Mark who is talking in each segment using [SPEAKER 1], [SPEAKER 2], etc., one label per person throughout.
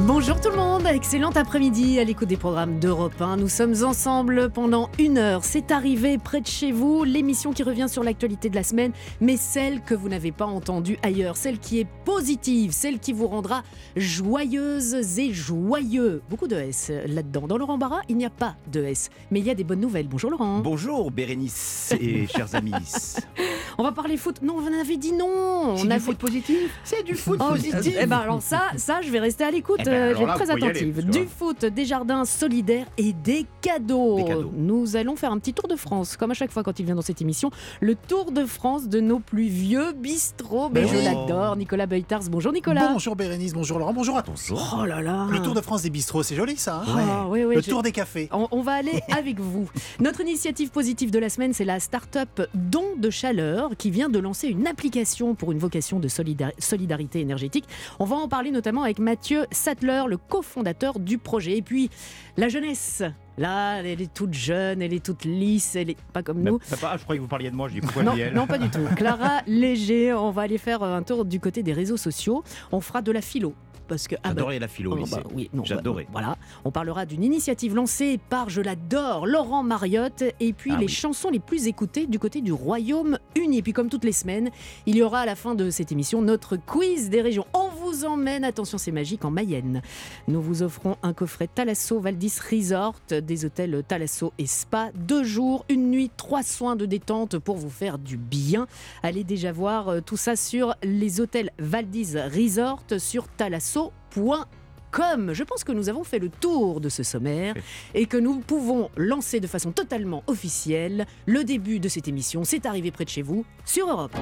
[SPEAKER 1] Bonjour tout le monde, excellent après-midi à l'écoute des programmes d'Europe 1. Nous sommes ensemble pendant une heure. C'est arrivé près de chez vous, l'émission qui revient sur l'actualité de la semaine, mais celle que vous n'avez pas entendue ailleurs, celle qui est positive, celle qui vous rendra joyeuse et joyeux. Beaucoup de S là-dedans. Dans Laurent Barra, il n'y a pas de S, mais il y a des bonnes nouvelles. Bonjour Laurent.
[SPEAKER 2] Bonjour Bérénice et chers amis.
[SPEAKER 1] On va parler foot. Non, on avait dit non.
[SPEAKER 2] C'est
[SPEAKER 1] on
[SPEAKER 2] du
[SPEAKER 1] a
[SPEAKER 2] foot positif C'est du foot
[SPEAKER 1] Oh,
[SPEAKER 2] positif
[SPEAKER 1] Eh ben alors ça, ça, je vais rester à l'écoute.
[SPEAKER 2] Eh ben,
[SPEAKER 1] euh, je vais être très
[SPEAKER 2] aller,
[SPEAKER 1] attentive. du foot, des jardins solidaires et des cadeaux.
[SPEAKER 2] Des cadeaux.
[SPEAKER 1] Nous allons faire un petit tour de France, comme à chaque fois quand il vient dans cette émission. Le tour de France de nos plus vieux bistrots. Mais je
[SPEAKER 3] oui.
[SPEAKER 1] l'adore. Nicolas Beutars. Bonjour Nicolas.
[SPEAKER 3] Bonjour Bérénice, bonjour Laurent, bonjour à tous.
[SPEAKER 1] Oh là là.
[SPEAKER 3] Le Tour de France des bistrots, c'est joli ça. hein
[SPEAKER 1] Ah, oui, oui,
[SPEAKER 3] Le
[SPEAKER 1] je-
[SPEAKER 3] Tour des cafés.
[SPEAKER 1] On, on va aller avec vous. Notre initiative positive de la semaine, c'est la start-up Don de Chaleur qui vient de lancer une application pour une vocation de solidar- solidarité énergétique. On va en parler notamment avec Mathieu Sattler, le cofondateur du projet. Et puis, la jeunesse. Là, elle est toute jeune, elle est toute lisse, elle est pas comme nous.
[SPEAKER 2] Papa, je croyais que vous parliez de moi, je dis pourquoi
[SPEAKER 1] Non, non, pas du tout. Clara Léger, on va aller faire un tour du côté des réseaux sociaux. On fera de la philo. Parce que, ah bah,
[SPEAKER 2] J'adorais la philo
[SPEAKER 1] Oh,
[SPEAKER 2] lycée.
[SPEAKER 1] bah oui, non,
[SPEAKER 2] J'adorais.
[SPEAKER 1] bah, voilà, on parlera d'une initiative lancée par, je l'adore, Laurent Mariotte, et puis
[SPEAKER 2] Ah
[SPEAKER 1] les
[SPEAKER 2] oui.
[SPEAKER 1] chansons les plus écoutées du côté du Royaume-Uni. Et puis comme toutes les semaines, il y aura à la fin de cette émission notre quiz des régions. On vous emmène, attention c'est magique, en Mayenne. Nous vous offrons un coffret Thalasso Valdis Resort, des hôtels Thalasso et Spa, deux jours, une nuit, trois soins de détente pour vous faire du bien. Allez déjà voir euh, tout ça sur les hôtels Valdis Resort sur thalasso.com. Je pense que nous avons fait le tour de ce sommaire et que nous pouvons lancer de façon totalement officielle le début de cette émission. C'est arrivé près de chez vous sur Europe.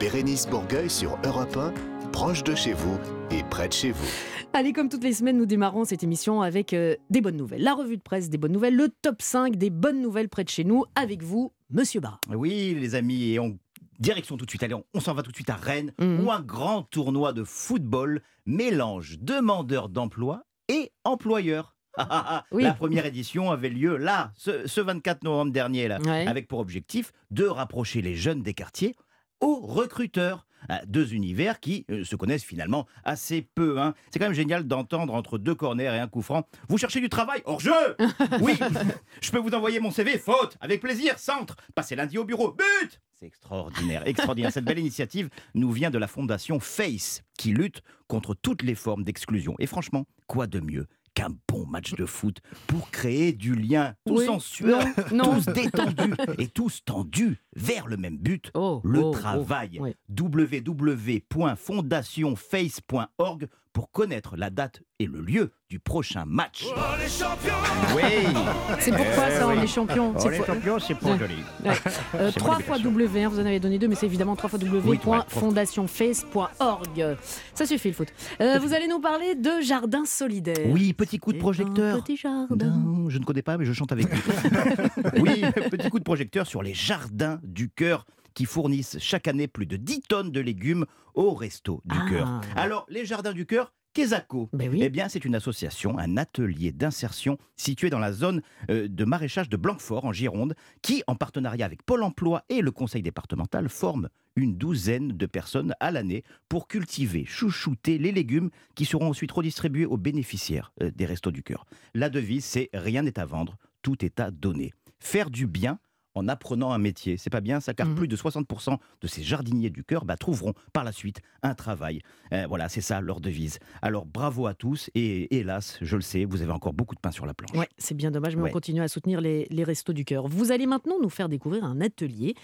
[SPEAKER 4] Bérénice Bourgueil sur Europe 1, proche de chez vous et près de chez vous.
[SPEAKER 1] Allez, comme toutes les semaines, nous démarrons cette émission avec euh, des bonnes nouvelles. La revue de presse des bonnes nouvelles, le top 5 des bonnes nouvelles près de chez nous, avec vous, Monsieur Barra.
[SPEAKER 2] Oui, les amis, et on direction tout de suite. Allez, on, on s'en va tout de suite à Rennes,
[SPEAKER 1] Mhm.
[SPEAKER 2] où un grand tournoi de football mélange demandeurs d'emploi et employeurs.
[SPEAKER 1] Oui.
[SPEAKER 2] La première édition avait lieu là, ce, ce 24 novembre dernier, là,
[SPEAKER 1] Ouais.
[SPEAKER 2] avec pour objectif de rapprocher les jeunes des quartiers aux recruteurs. Deux univers qui euh, se connaissent finalement assez peu. hein. C'est quand même génial d'entendre entre deux corners et un coup franc. Vous cherchez du travail Hors jeu Oui Je peux vous envoyer mon CV Faute Avec plaisir Centre Passez lundi au bureau But C'est extraordinaire, extraordinaire. Cette belle initiative nous vient de la fondation FACE qui lutte contre toutes les formes d'exclusion. Et franchement, quoi de mieux qu'un bon match de foot pour créer du lien, tous
[SPEAKER 1] Oui.
[SPEAKER 2] en sueur,
[SPEAKER 1] Non, non.
[SPEAKER 2] tous détendus et tous tendus vers le même but,
[SPEAKER 1] Oh,
[SPEAKER 2] le
[SPEAKER 1] oh, oh.
[SPEAKER 2] travail.
[SPEAKER 1] Oui.
[SPEAKER 2] www.fondationface.org pour connaître la date et le lieu du prochain match. Oui,
[SPEAKER 1] C'est pourquoi ça, on est champion. C'est pour-
[SPEAKER 2] champions, c'est
[SPEAKER 1] pour
[SPEAKER 2] joli.
[SPEAKER 1] Euh,
[SPEAKER 2] C'est
[SPEAKER 1] 3
[SPEAKER 2] mon
[SPEAKER 1] fois. W, hein, vous en avez donné deux, mais c'est évidemment 3 fois
[SPEAKER 2] Oui, trois-
[SPEAKER 1] W.fondationface.org. Ça suffit le foot. Euh, vous allez nous parler de jardin solidaire.
[SPEAKER 2] Oui, petit coup de projecteur.
[SPEAKER 1] Petit jardin.
[SPEAKER 2] Non, je ne connais pas, mais je chante avec lui. oui, petit coup de projecteur sur les jardins du cœur qui fournissent chaque année plus de 10 tonnes de légumes au resto du
[SPEAKER 1] Ah.
[SPEAKER 2] cœur. Alors, les jardins du cœur, Quesaco
[SPEAKER 1] Ben oui.
[SPEAKER 2] Eh bien, c'est une association, un atelier d'insertion situé dans la zone euh, de maraîchage de Blanquefort, en Gironde, qui, en partenariat avec Pôle emploi et le conseil départemental, forme une douzaine de personnes à l'année pour cultiver, chouchouter les légumes qui seront ensuite redistribués aux bénéficiaires euh, des Restos du Cœur. La devise, c'est rien n'est à vendre, tout est à donner. Faire du bien en apprenant un métier. C'est pas bien ça, car
[SPEAKER 1] Mhm.
[SPEAKER 2] plus de 60% de ces jardiniers du cœur bah, trouveront par la suite un travail. Euh, voilà, c'est ça leur devise. Alors bravo à tous et hélas, je le sais, vous avez encore beaucoup de pain sur la planche.
[SPEAKER 1] Ouais, c'est bien dommage, mais
[SPEAKER 2] Ouais.
[SPEAKER 1] on continue à soutenir les, les restos du cœur. Vous allez maintenant nous faire découvrir un atelier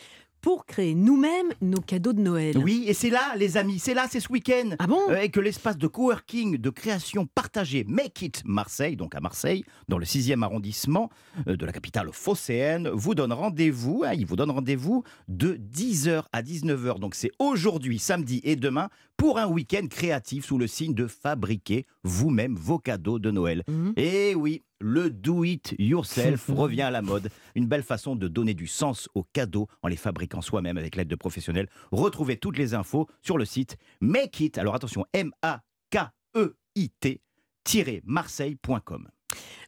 [SPEAKER 1] pour créer nous-mêmes nos cadeaux de Noël.
[SPEAKER 2] Oui, et c'est là, les amis, c'est là, c'est ce week-end.
[SPEAKER 1] Ah bon
[SPEAKER 2] Euh, et que l'espace de coworking, de création partagée Make It Marseille, donc à Marseille, dans le 6e arrondissement euh, de la capitale phocéenne, vous donne rendez-vous, hein, il vous donne rendez-vous de 10h à 19h. Donc c'est aujourd'hui, samedi et demain pour un week-end créatif sous le signe de fabriquer vous-même vos cadeaux de Noël.
[SPEAKER 1] Mhm.
[SPEAKER 2] Et oui, le do it yourself revient à la mode. Une belle façon de donner du sens aux cadeaux en les fabriquant soi-même avec l'aide de professionnels. Retrouvez toutes les infos sur le site Make It. Alors attention, M-A-K-E-I-T marseille.com.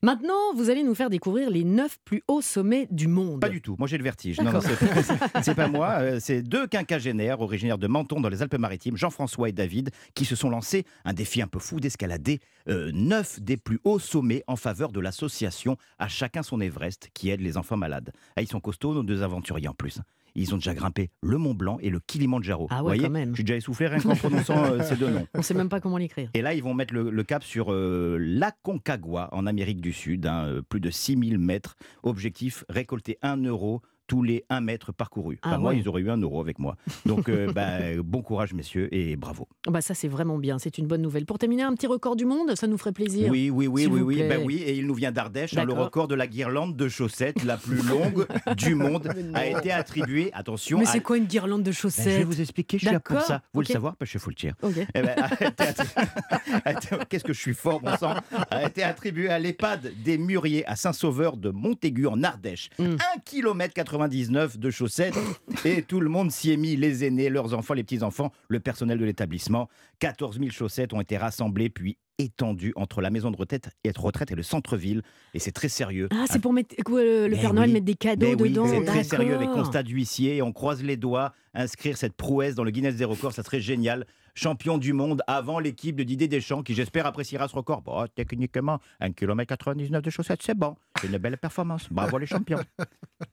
[SPEAKER 1] Maintenant, vous allez nous faire découvrir les neuf plus hauts sommets du monde.
[SPEAKER 2] Pas du tout, moi j'ai le vertige. Non, non, c'est- pas moi, euh, c'est deux quinquagénaires originaires de Menton dans les Alpes-Maritimes, Jean-François et David, qui se sont lancés un défi un peu fou d'escalader euh, neuf des plus hauts sommets en faveur de l'association À chacun son Everest qui aide les enfants malades. Ah, ils sont costauds, nos deux aventuriers en plus. Ils ont déjà grimpé le Mont Blanc et le Kilimandjaro.
[SPEAKER 1] Ah ouais,
[SPEAKER 2] voyez,
[SPEAKER 1] quand même.
[SPEAKER 2] Je suis déjà essoufflé rien qu'en prononçant euh, ces deux noms.
[SPEAKER 1] On sait même pas comment l'écrire.
[SPEAKER 2] Et là, ils vont mettre le, le cap sur euh, l'Aconcagua, en Amérique du Sud, hein, euh, plus de 6000 mètres. Objectif, récolter 1 euro tous les 1 mètre parcouru.
[SPEAKER 1] Ah
[SPEAKER 2] Moi, ils auraient eu 1 euro avec moi. Donc, euh, bah, bon courage, messieurs, et bravo.
[SPEAKER 1] Bah ça c'est vraiment bien, c'est une bonne nouvelle. Pour terminer, un petit record du monde, ça nous ferait plaisir.
[SPEAKER 2] Oui, oui, oui, oui, oui, bah oui, et il nous vient d'Ardèche. hein, le record de la guirlande de chaussettes la plus longue du monde a été attribué, attention,
[SPEAKER 1] Mais
[SPEAKER 2] à-
[SPEAKER 1] c'est quoi une guirlande de
[SPEAKER 2] Ben, je vais
[SPEAKER 1] chaussettes
[SPEAKER 2] vous expliquer, je suis là pour
[SPEAKER 1] D'accord,
[SPEAKER 2] ça. Vous le savoir, parce que je. Eh ben, a été attri- Qu'est-ce que je suis fort, bon sang? A été attribué à l'EHPAD des Mûriers à Saint-Sauveur de Montaigu en Ardèche.
[SPEAKER 1] Mm.
[SPEAKER 2] 1 km 99 de chaussettes et tout le monde s'y est mis, les aînés, leurs enfants, les petits-enfants, le personnel de l'établissement. 14 000 chaussettes ont été rassemblées puis étendues entre la maison de retraite et, retraite et le centre-ville. Et c'est très sérieux.
[SPEAKER 1] Ah, c'est pour mettre quoi, le,
[SPEAKER 2] Mais
[SPEAKER 1] Père Noël
[SPEAKER 2] oui.
[SPEAKER 1] mettre des cadeaux
[SPEAKER 2] Mais oui,
[SPEAKER 1] dedans.
[SPEAKER 2] c'est très sérieux avec constat d'huissier. On croise les doigts. Inscrire cette prouesse dans le Guinness des records, ça serait génial. Champion du monde avant l'équipe de Didier Deschamps, qui j'espère appréciera ce record. Bon, techniquement, 1 km 99 de chaussettes, c'est bon. C'est une belle performance. Bravo les champions.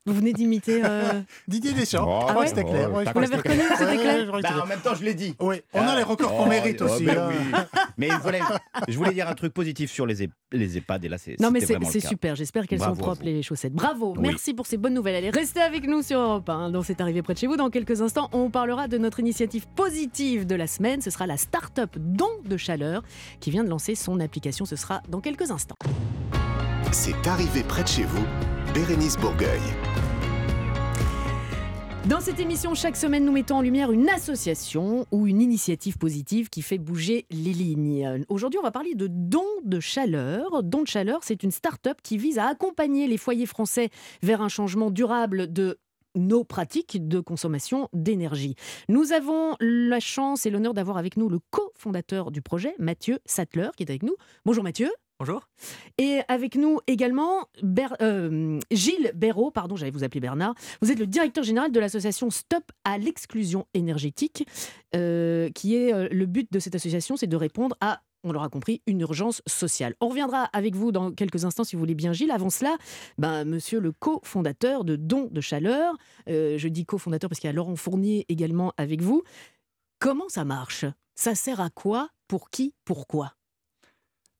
[SPEAKER 1] Vous venez d'imiter. euh,
[SPEAKER 3] Didier Deschamps.
[SPEAKER 2] Oh,
[SPEAKER 1] ouais
[SPEAKER 3] que c'était clair. Ouais,
[SPEAKER 1] Vous l'avez reconnu, c'était clair
[SPEAKER 3] ouais,
[SPEAKER 2] Bah, en même temps, je l'ai dit.
[SPEAKER 3] Oui, on a les records qu'on
[SPEAKER 2] Oh,
[SPEAKER 3] mérite
[SPEAKER 2] oh,
[SPEAKER 3] aussi.
[SPEAKER 2] ben
[SPEAKER 3] hein.
[SPEAKER 2] oui. Mais je voulais, je voulais dire un truc positif sur les, les EHPAD. Et là, c'est
[SPEAKER 1] Non mais c'est super, j'espère qu'elles sont propres les chaussettes. Bravo,
[SPEAKER 2] Oui.
[SPEAKER 1] merci pour ces bonnes nouvelles. Allez, restez avec nous sur Europe 1. Dans C'est arrivé près de chez vous, dans quelques instants, on parlera de notre initiative positive de la semaine. Ce sera la start-up Don de Chaleur qui vient de lancer son application. Ce sera dans quelques instants.
[SPEAKER 4] C'est arrivé près de chez vous, Bérénice Bourgueil.
[SPEAKER 1] Dans cette émission, chaque semaine, nous mettons en lumière une association ou une initiative positive qui fait bouger les lignes. Aujourd'hui, on va parler de Don de Chaleur. Don de Chaleur, c'est une start-up qui vise à accompagner les foyers français vers un changement durable de nos pratiques de consommation d'énergie. Nous avons la chance et l'honneur d'avoir avec nous le cofondateur du projet, Mathieu Sattler, qui est avec nous. Bonjour Mathieu.
[SPEAKER 5] Bonjour.
[SPEAKER 1] Et avec nous également euh, Gilles Béraud, pardon, j'allais vous appeler Bernard. Vous êtes le directeur général de l'association Stop à l'exclusion énergétique, euh, qui est euh, le but de cette association, c'est de répondre à on l'aura compris, une urgence sociale. On reviendra avec vous dans quelques instants, si vous voulez bien, Gilles. Avant cela, ben, monsieur le cofondateur de Don de Chaleur, je dis cofondateur parce qu'il y a Laurent Fournier également avec vous. Comment ça marche? Ça sert à quoi? Pour qui? Pourquoi?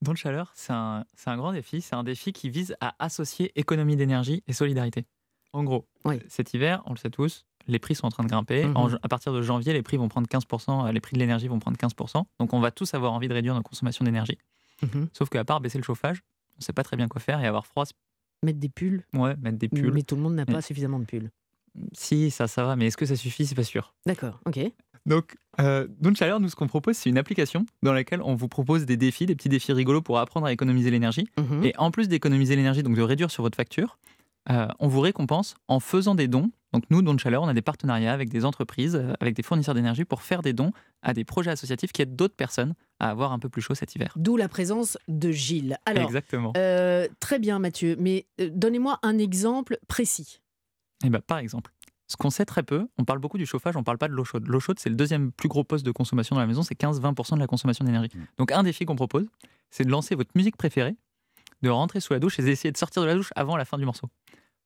[SPEAKER 5] Don de chaleur, c'est un, c'est un grand défi. C'est un défi qui vise à associer économie d'énergie et solidarité. En gros,
[SPEAKER 1] Oui.
[SPEAKER 5] cet hiver, on le sait tous, les prix sont en train de grimper.
[SPEAKER 1] Mhm.
[SPEAKER 5] En- à partir de janvier, les prix vont prendre 15%, euh, les prix de l'énergie vont prendre 15%. Donc on va tous avoir envie de réduire nos consommations d'énergie. Sauf qu'à part baisser le chauffage, on ne sait pas très bien quoi faire et avoir froid, c'est-
[SPEAKER 1] Mettre des pulls
[SPEAKER 5] ouais, mettre des pulls.
[SPEAKER 1] Mais tout le monde n'a pas
[SPEAKER 5] Mais-
[SPEAKER 1] suffisamment de pulls.
[SPEAKER 5] Si, ça, ça va, mais est-ce que ça suffit? C'est pas sûr.
[SPEAKER 1] D'accord, ok.
[SPEAKER 5] Donc, euh, Chaleur, nous, ce qu'on propose, c'est une application dans laquelle on vous propose des défis, des petits défis rigolos pour apprendre à économiser l'énergie.
[SPEAKER 1] Mhm.
[SPEAKER 5] Et en plus d'économiser l'énergie, donc de réduire sur votre facture, euh, on vous récompense en faisant des dons. Donc nous, Don Chaleur, on a des partenariats avec des entreprises, euh, avec des fournisseurs d'énergie pour faire des dons à des projets associatifs qui aident d'autres personnes à avoir un peu plus chaud cet hiver.
[SPEAKER 1] D'où la présence de Gilles. Alors,
[SPEAKER 5] Exactement.
[SPEAKER 1] euh, très bien Mathieu, mais donnez-moi un exemple précis.
[SPEAKER 5] Et ben, par exemple, ce qu'on sait très peu, on parle beaucoup du chauffage, on parle pas de l'eau chaude. L'eau chaude, c'est le deuxième plus gros poste de consommation dans la maison, c'est 15-20% de la consommation d'énergie.
[SPEAKER 2] Mm.
[SPEAKER 5] Donc un défi qu'on propose, c'est de lancer votre musique préférée, de rentrer sous la douche et d'essayer de sortir de la douche avant la fin du morceau.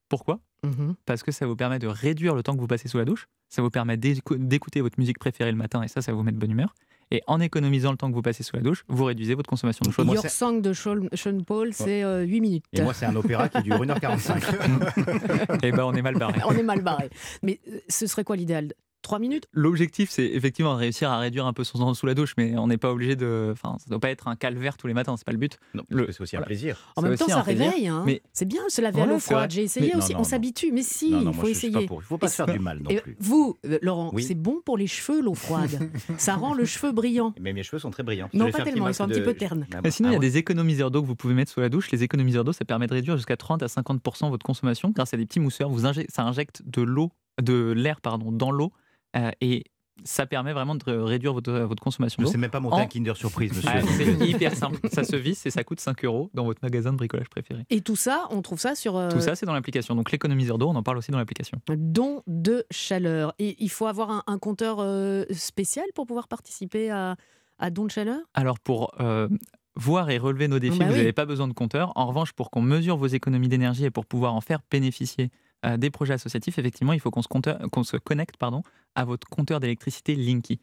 [SPEAKER 5] Pourquoi?
[SPEAKER 1] Mhm.
[SPEAKER 5] parce que ça vous permet de réduire le temps que vous passez sous la douche, ça vous permet d'écou- d'écouter votre musique préférée le matin et ça, ça vous met de bonne humeur. Et en économisant le temps que vous passez sous la douche, vous réduisez votre consommation d'eau chaude.
[SPEAKER 1] Your Song de Sean, Paul, c'est euh, 8 minutes.
[SPEAKER 2] Et moi, c'est un opéra qui dure 1h45.
[SPEAKER 5] Et ben on est mal barré.
[SPEAKER 1] On est mal barré. Mais euh, ce serait quoi l'idéal? 3 minutes
[SPEAKER 5] L'objectif, c'est effectivement de réussir à réduire un peu son temps sous la douche, mais on n'est pas obligé de. Enfin, ça ne doit pas être un calvaire tous les matins, c'est pas le but.
[SPEAKER 2] Non,
[SPEAKER 5] Le-
[SPEAKER 2] c'est aussi un
[SPEAKER 5] voilà.
[SPEAKER 2] plaisir.
[SPEAKER 1] En même temps, ça réveille. hein.
[SPEAKER 5] mais-
[SPEAKER 1] C'est bien se laver à l'eau froide. J'ai essayé
[SPEAKER 2] Mais-
[SPEAKER 1] aussi.
[SPEAKER 2] non,
[SPEAKER 1] On s'habitue. Mais si,
[SPEAKER 2] non, non,
[SPEAKER 1] il faut essayer.
[SPEAKER 2] Il faut pas se faire du mal non plus.
[SPEAKER 1] vous, euh, Laurent,
[SPEAKER 2] Oui.
[SPEAKER 1] c'est bon pour les cheveux, l'eau froide. ça rend le cheveu brillant.
[SPEAKER 2] Mais mes cheveux sont très brillants.
[SPEAKER 1] Non, pas tellement, ils sont un petit peu ternes.
[SPEAKER 2] Ah
[SPEAKER 5] sinon, il y a
[SPEAKER 2] Ah
[SPEAKER 5] des économiseurs d'eau que vous pouvez mettre sous la douche. Les économiseurs d'eau, ça permet de réduire jusqu'à 30 à 50% votre consommation grâce à des petits mousseurs. Ça injecte de l'eau, de l'air pardon, dans l'eau. Euh, et ça permet vraiment de réduire votre, votre consommation
[SPEAKER 2] Je ne
[SPEAKER 5] d'eau.
[SPEAKER 2] sais même pas monter
[SPEAKER 5] En-
[SPEAKER 2] un Kinder Surprise, monsieur.
[SPEAKER 5] Ah, c'est hyper simple. Ça se visse et ça coûte 5 euros dans votre magasin de bricolage préféré.
[SPEAKER 1] Et tout ça, on trouve ça sur euh,
[SPEAKER 5] Tout ça, c'est dans l'application. Donc l'économiseur d'eau, on en parle aussi dans l'application.
[SPEAKER 1] don de chaleur. Et il faut avoir un, un compteur euh, spécial pour pouvoir participer à, à don de chaleur?
[SPEAKER 5] Alors pour euh, voir et relever nos défis,
[SPEAKER 1] Bah
[SPEAKER 5] vous
[SPEAKER 1] oui.
[SPEAKER 5] n'avez pas besoin de compteur. En revanche, pour qu'on mesure vos économies d'énergie et pour pouvoir en faire bénéficier euh, des projets associatifs, effectivement, il faut qu'on se, compteur- qu'on se connecte pardon, à votre compteur d'électricité Linky.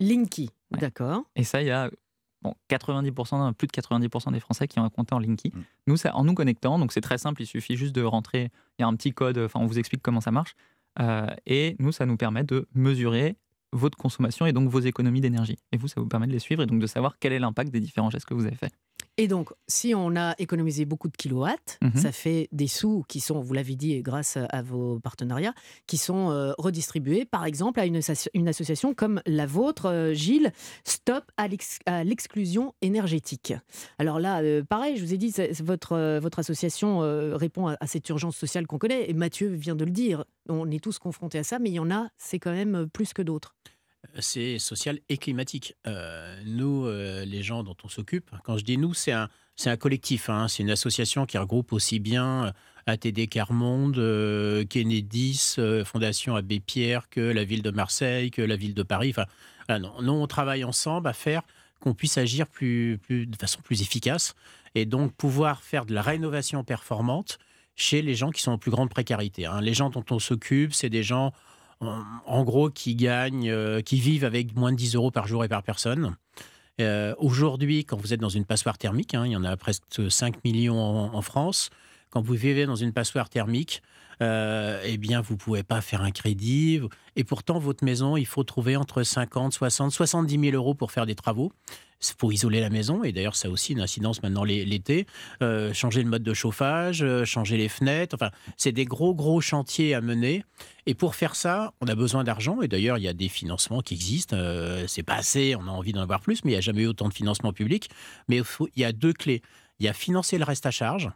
[SPEAKER 1] Linky,
[SPEAKER 5] Ouais.
[SPEAKER 1] d'accord.
[SPEAKER 5] Et ça, il y a bon, 90%, plus de 90% des Français qui ont un compteur Linky.
[SPEAKER 2] Mm.
[SPEAKER 5] Nous, ça, en nous connectant, donc c'est très simple, il suffit juste de rentrer, il y a un petit code, enfin on vous explique comment ça marche. Euh, et nous, ça nous permet de mesurer votre consommation et donc vos économies d'énergie. Et vous, ça vous permet de les suivre et donc de savoir quel est l'impact des différents gestes que vous avez faits.
[SPEAKER 1] Et donc, si on a économisé beaucoup de kilowatts,
[SPEAKER 5] Mhm.
[SPEAKER 1] ça fait des sous qui sont, vous l'avez dit, grâce à vos partenariats, qui sont euh, redistribués, par exemple, à une, associ- une association comme la vôtre, euh, Gilles, Stop à l'ex- à l'exclusion énergétique. Alors là, euh, pareil, je vous ai dit, votre, votre association répond à, à cette urgence sociale qu'on connaît, et Mathieu vient de le dire, on est tous confrontés à ça, mais il y en a, c'est quand même plus que d'autres.
[SPEAKER 3] C'est social et climatique. Euh, nous, euh, les gens dont on s'occupe, quand je dis nous, c'est un, c'est un collectif. hein. c'est une association qui regroupe aussi bien euh, ATD Carmonde, euh, Kennedys, Fondation Abbé Pierre, que la ville de Marseille, que la ville de Paris. Enfin, voilà, non, nous, on travaille ensemble à faire qu'on puisse agir plus, plus, de façon plus efficace et donc pouvoir faire de la rénovation performante chez les gens qui sont en plus grande précarité. hein. Les gens dont on s'occupe, c'est des gens en, gros qui gagnent, euh, qui vivent avec moins de 10 euros par jour et par personne. Euh, Aujourd'hui, quand vous êtes dans une passoire thermique, hein, il y en a presque 5 millions en France, quand vous vivez dans une passoire thermique, euh, eh bien, vous pouvez pas faire un crédit. Et pourtant, votre maison, il faut trouver entre 50, 60, 70 000 euros pour faire des travaux. C'est pour isoler la maison. Et d'ailleurs, ça a aussi une incidence maintenant l'é- l'été. Euh, changer le mode de chauffage, euh, changer les fenêtres. Enfin, c'est des gros, gros chantiers à mener. Et pour faire ça, on a besoin d'argent. Et d'ailleurs, il y a des financements qui existent. Euh, c'est pas assez, on a envie d'en avoir plus, mais il n'y a jamais eu autant de financement public. Mais il, faut- il y a deux clés. Il y a financer le reste à charge.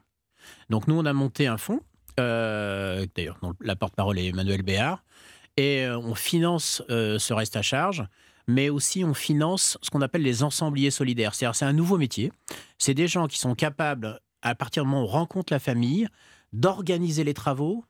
[SPEAKER 3] Donc, nous, on a monté un fonds. Euh, D'ailleurs, la porte-parole est Emmanuel Béard. Et euh, on finance euh, ce reste à charge, mais aussi on finance ce qu'on appelle les ensembliers solidaires. C'est-à-dire, c'est un nouveau métier. C'est des gens qui sont capables, à partir du moment où on rencontre la famille, d'organiser les travaux,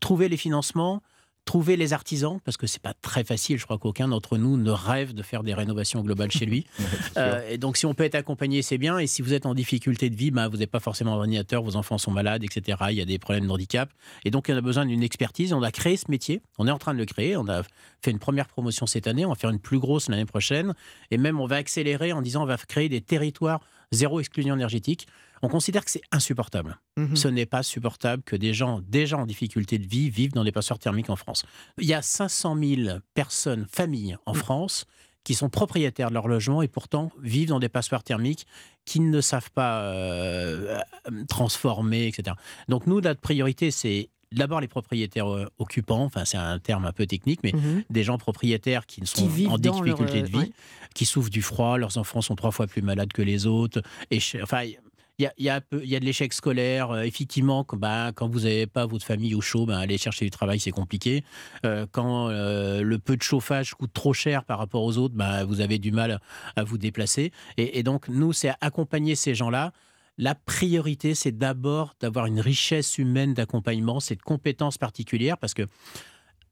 [SPEAKER 3] trouver les financements, trouver les artisans, parce que c'est pas très facile. Je crois qu'aucun d'entre nous ne rêve de faire des rénovations globales chez lui. Euh, et donc, si on peut être accompagné, c'est bien. Et si vous êtes en difficulté de vie, bah, vous n'avez pas forcément ordinateur, vos enfants sont malades, etc. Il y a des problèmes de handicap. Et donc, on a besoin d'une expertise. On a créé ce métier. On est en train de le créer. On a fait une première promotion cette année. On va faire une plus grosse l'année prochaine. Et même, on va accélérer en disant on va créer des territoires zéro exclusion énergétique. On considère que c'est insupportable.
[SPEAKER 1] Mhm.
[SPEAKER 3] Ce n'est pas supportable que des gens déjà en difficulté de vie vivent dans des passoires thermiques en France. Il y a 500 000 personnes, familles en France, qui sont propriétaires de leur logement et pourtant vivent dans des passoires thermiques qui ne savent pas euh, euh, transformer, etc. Donc nous, notre priorité, c'est d'abord les propriétaires euh, occupants, enfin c'est un terme un peu technique, mais
[SPEAKER 1] Mhm.
[SPEAKER 3] des gens propriétaires qui sont
[SPEAKER 1] Qui
[SPEAKER 3] en
[SPEAKER 1] leur,
[SPEAKER 3] difficulté
[SPEAKER 1] euh,
[SPEAKER 3] de vie,
[SPEAKER 1] ouais.
[SPEAKER 3] qui souffrent du froid, leurs enfants sont trois fois plus malades que les autres. Et enfin, il y a, y, y de l'échec scolaire. Euh, effectivement, quand, bah, quand vous n'avez pas votre famille au chaud, bah, aller chercher du travail, c'est compliqué. Euh, quand euh, le peu de chauffage coûte trop cher par rapport aux autres, bah, vous avez du mal à vous déplacer. Et, et donc, nous, c'est accompagner ces gens-là. La priorité, c'est d'abord d'avoir une richesse humaine d'accompagnement, cette compétence particulière, parce que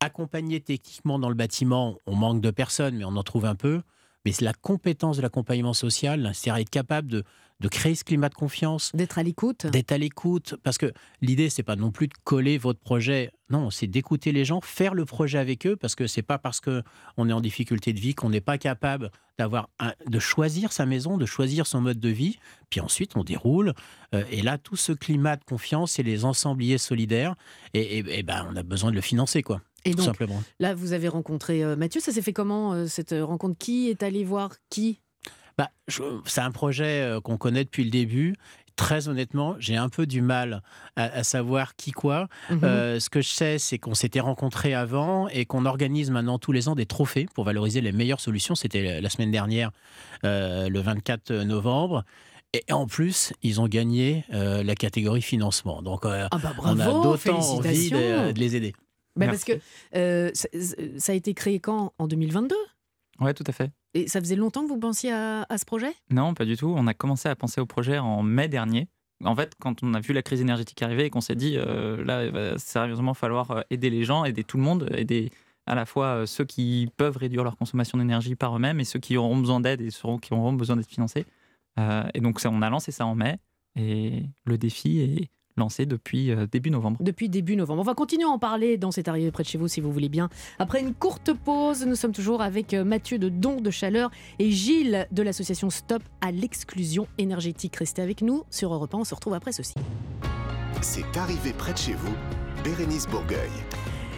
[SPEAKER 3] accompagner techniquement dans le bâtiment, on manque de personnes, mais on en trouve un peu. Mais c'est la compétence de l'accompagnement social, c'est-à-dire être capable de, de créer ce climat de confiance,
[SPEAKER 1] D'être à l'écoute
[SPEAKER 3] d'être à l'écoute. Parce que l'idée, c'est pas non plus de coller votre projet. Non, c'est d'écouter les gens, faire le projet avec eux, parce que c'est pas parce que on est en difficulté de vie qu'on n'est pas capable d'avoir un- de choisir sa maison, de choisir son mode de vie. Puis ensuite, on déroule. Euh, et là, tout ce climat de confiance, c'est les ensembliers solidaires. Et, et- et ben, on a besoin de le financer, quoi.
[SPEAKER 1] Et
[SPEAKER 3] tout
[SPEAKER 1] donc,
[SPEAKER 3] simplement.
[SPEAKER 1] là, vous avez rencontré euh, Mathieu. Ça s'est fait comment, euh, cette rencontre? Qui est allé voir qui?
[SPEAKER 3] Bah, c'est un projet euh, qu'on connaît depuis le début. Très honnêtement, j'ai un peu du mal à, à savoir qui quoi.
[SPEAKER 1] Mhm.
[SPEAKER 3] Euh, ce que je sais, c'est qu'on s'était rencontrés avant et qu'on organise maintenant tous les ans des trophées pour valoriser les meilleures solutions. C'était la semaine dernière, euh, le 24 novembre. Et en plus, ils ont gagné euh, la catégorie financement. Donc,
[SPEAKER 1] Ah bah
[SPEAKER 3] on a d'autant envie de, de les aider.
[SPEAKER 1] Bah, parce que ça a été créé quand? En 2022
[SPEAKER 5] Ouais, tout à fait.
[SPEAKER 1] Et ça faisait longtemps que vous pensiez à, à ce projet?
[SPEAKER 5] Non, pas du tout. On a commencé à penser au projet en mai dernier. En fait, quand on a vu la crise énergétique arriver et qu'on s'est dit, euh, là, il va sérieusement falloir euh, aider les gens, aider tout le monde, aider à la fois euh, ceux qui peuvent réduire leur consommation d'énergie par eux-mêmes et ceux qui auront besoin d'aide et ceux qui auront besoin d'être financés. Euh, et donc, ça, on a lancé ça en mai et le défi est lancé depuis euh, début novembre.
[SPEAKER 1] Depuis début novembre. On va continuer à en parler dans cette arrivée près de chez vous, si vous voulez bien. Après une courte pause, nous sommes toujours avec euh, Mathieu de Don de Chaleur et Gilles de l'association Stop à l'exclusion énergétique. Restez avec nous sur Europe 1. On se retrouve après ceci.
[SPEAKER 4] C'est arrivé près de chez vous, Bérénice Bourgueil.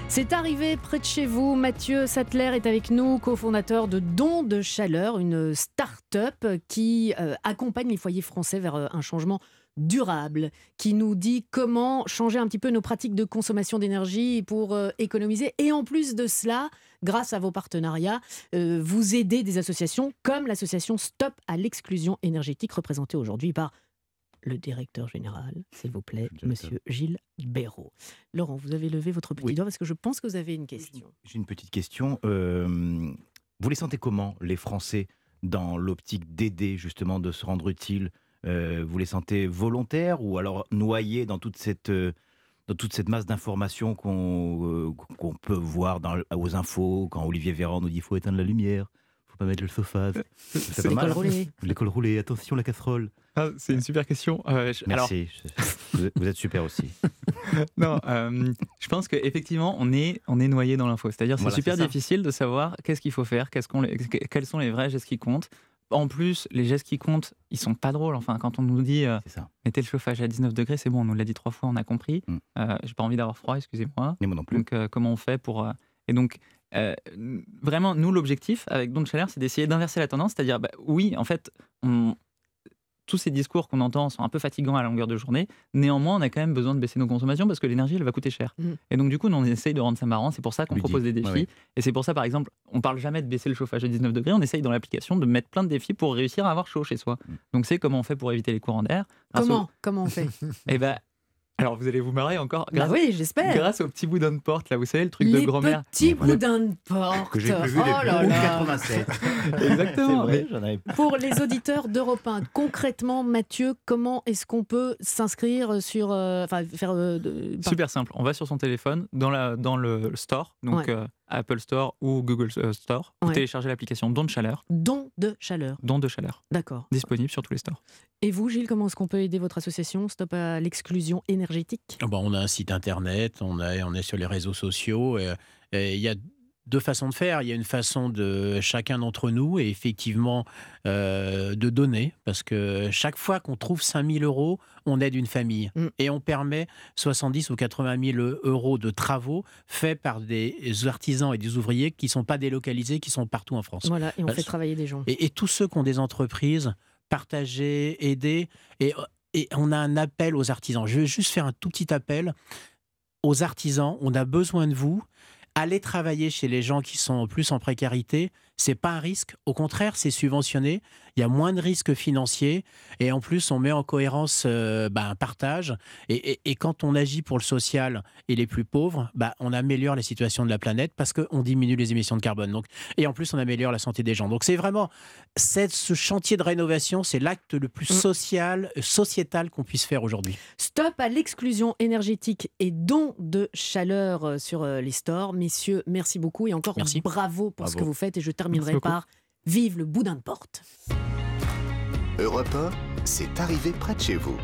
[SPEAKER 1] C'est arrivé près de chez vous. Mathieu Sattler est avec nous, cofondateur de Don de Chaleur, une start-up qui euh, accompagne les foyers français vers un changement durable, qui nous dit comment changer un petit peu nos pratiques de consommation d'énergie pour euh, économiser. Et en plus de cela, grâce à vos partenariats, euh, vous aidez des associations comme l'association Stop à l'exclusion énergétique, représentée aujourd'hui par le directeur général, s'il vous plaît, monsieur Gilles Béraud. Laurent, vous avez levé votre petit
[SPEAKER 2] Oui.
[SPEAKER 1] doigt parce que je pense que vous avez une question.
[SPEAKER 2] J'ai une petite question. Euh, vous les sentez comment, les Français, dans l'optique d'aider, justement, de se rendre utile Euh, Vous les sentez volontaires ou alors noyés dans toute cette, euh, dans toute cette masse d'informations qu'on euh, qu'on peut voir dans, aux infos, quand Olivier Véran nous dit il faut éteindre la lumière, il faut pas mettre le chauffage. C'est pas mal. L'école roulée, attention la casserole.
[SPEAKER 5] Ah, c'est une super question. Je-
[SPEAKER 2] Merci. Vous êtes- vous êtes super aussi.
[SPEAKER 5] non, je pense qu'effectivement, on est, on est noyé dans l'info. C'est-à-dire, c'est
[SPEAKER 2] Voilà,
[SPEAKER 5] super difficile de savoir qu'est-ce qu'il faut faire, les- quels sont les vrais gestes qui comptent. En plus, les gestes qui comptent, ils sont pas drôles. Enfin, quand on nous dit euh, mettez le chauffage à 19 degrés, c'est bon, on nous l'a dit trois fois, on a compris.
[SPEAKER 2] Mm.
[SPEAKER 5] Euh, J'ai pas envie d'avoir froid, excusez-moi.
[SPEAKER 2] Et moi non plus.
[SPEAKER 5] Donc, euh, comment on fait pour. euh, Et donc, euh, vraiment, nous, l'objectif avec Don Chaleur, c'est d'essayer d'inverser la tendance. C'est-à-dire, bah, oui, en fait, on- tous ces discours qu'on entend sont un peu fatigants à la longueur de journée. Néanmoins, on a quand même besoin de baisser nos consommations parce que l'énergie, elle va coûter cher.
[SPEAKER 1] Mhm.
[SPEAKER 5] Et donc, du coup, nous, on essaye de rendre ça marrant. C'est pour ça qu'on propose des défis.
[SPEAKER 2] Ouais, ouais.
[SPEAKER 5] Et c'est pour ça, par exemple, on parle jamais de baisser le chauffage à 19 degrés. On essaye dans l'application de mettre plein de défis pour réussir à avoir chaud chez soi.
[SPEAKER 2] Mhm.
[SPEAKER 5] Donc, c'est comment on fait pour éviter les courants d'air.
[SPEAKER 1] Comment? Comment on fait?
[SPEAKER 5] Eh ben, alors, vous allez vous marrer encore.
[SPEAKER 1] Bah
[SPEAKER 5] Grâce,
[SPEAKER 1] oui, j'espère.
[SPEAKER 5] grâce au petit boudin de porte, là, vous savez, le truc de
[SPEAKER 1] Les
[SPEAKER 5] grand-mère.
[SPEAKER 1] petits
[SPEAKER 2] Voilà.
[SPEAKER 1] boudins de porte.
[SPEAKER 2] Que j'ai plus vu
[SPEAKER 1] oh là là.
[SPEAKER 2] 87.
[SPEAKER 5] Exactement.
[SPEAKER 2] Vrai, avais
[SPEAKER 1] Pour les auditeurs d'Europe 1, concrètement, Mathieu, comment est-ce qu'on peut s'inscrire sur, euh, enfin, faire euh, de-
[SPEAKER 5] Super simple. On va sur son téléphone dans, la, dans le store, donc
[SPEAKER 1] Ouais.
[SPEAKER 5] euh, Apple Store ou Google euh, Store. Vous
[SPEAKER 1] Ouais.
[SPEAKER 5] téléchargez l'application Don de Chaleur,
[SPEAKER 1] don de chaleur.
[SPEAKER 5] Don de Chaleur,
[SPEAKER 1] D'accord.
[SPEAKER 5] disponible sur tous les stores.
[SPEAKER 1] Et vous, Gilles, comment est-ce qu'on peut aider votre association Stop à l'exclusion énergétique?
[SPEAKER 3] Bon, on a un site internet, on, a, on est sur les réseaux sociaux. et- et Il y a deux façons de faire. Il y a une façon de chacun d'entre nous et effectivement euh, de donner parce que chaque fois qu'on trouve 5000 euros, on aide une famille
[SPEAKER 1] Mm.
[SPEAKER 3] et on permet 70 ou 80 000 euros de travaux faits par des artisans et des ouvriers qui ne sont pas délocalisés, qui sont partout en France.
[SPEAKER 1] Voilà, et on fait travailler des gens.
[SPEAKER 3] Et, et tous ceux qui ont des entreprises, partager, aider. Et, et on a un appel aux artisans. Je vais juste faire un tout petit appel aux artisans. On a besoin de vous. Allez travailler chez les gens qui sont plus en précarité. C'est pas un risque. Au contraire, c'est subventionné. Il y a moins de risques financiers. Et en plus, on met en cohérence euh, bah, un partage. Et, et- et quand on agit pour le social et les plus pauvres, bah, on améliore la situation de la planète parce qu'on diminue les émissions de carbone. Donc, et en plus, on améliore la santé des gens. Donc, c'est vraiment cette- ce chantier de rénovation, c'est l'acte le plus
[SPEAKER 1] Mm.
[SPEAKER 3] social, sociétal qu'on puisse faire aujourd'hui.
[SPEAKER 1] Stop à l'exclusion énergétique et don de chaleur euh, sur euh, les stores. Messieurs, merci beaucoup et encore
[SPEAKER 3] Merci.
[SPEAKER 1] bravo pour ce que vous faites. Et je terminerai par Vive le boudin de porte.
[SPEAKER 4] Europe 1, c'est arrivé près de chez vous.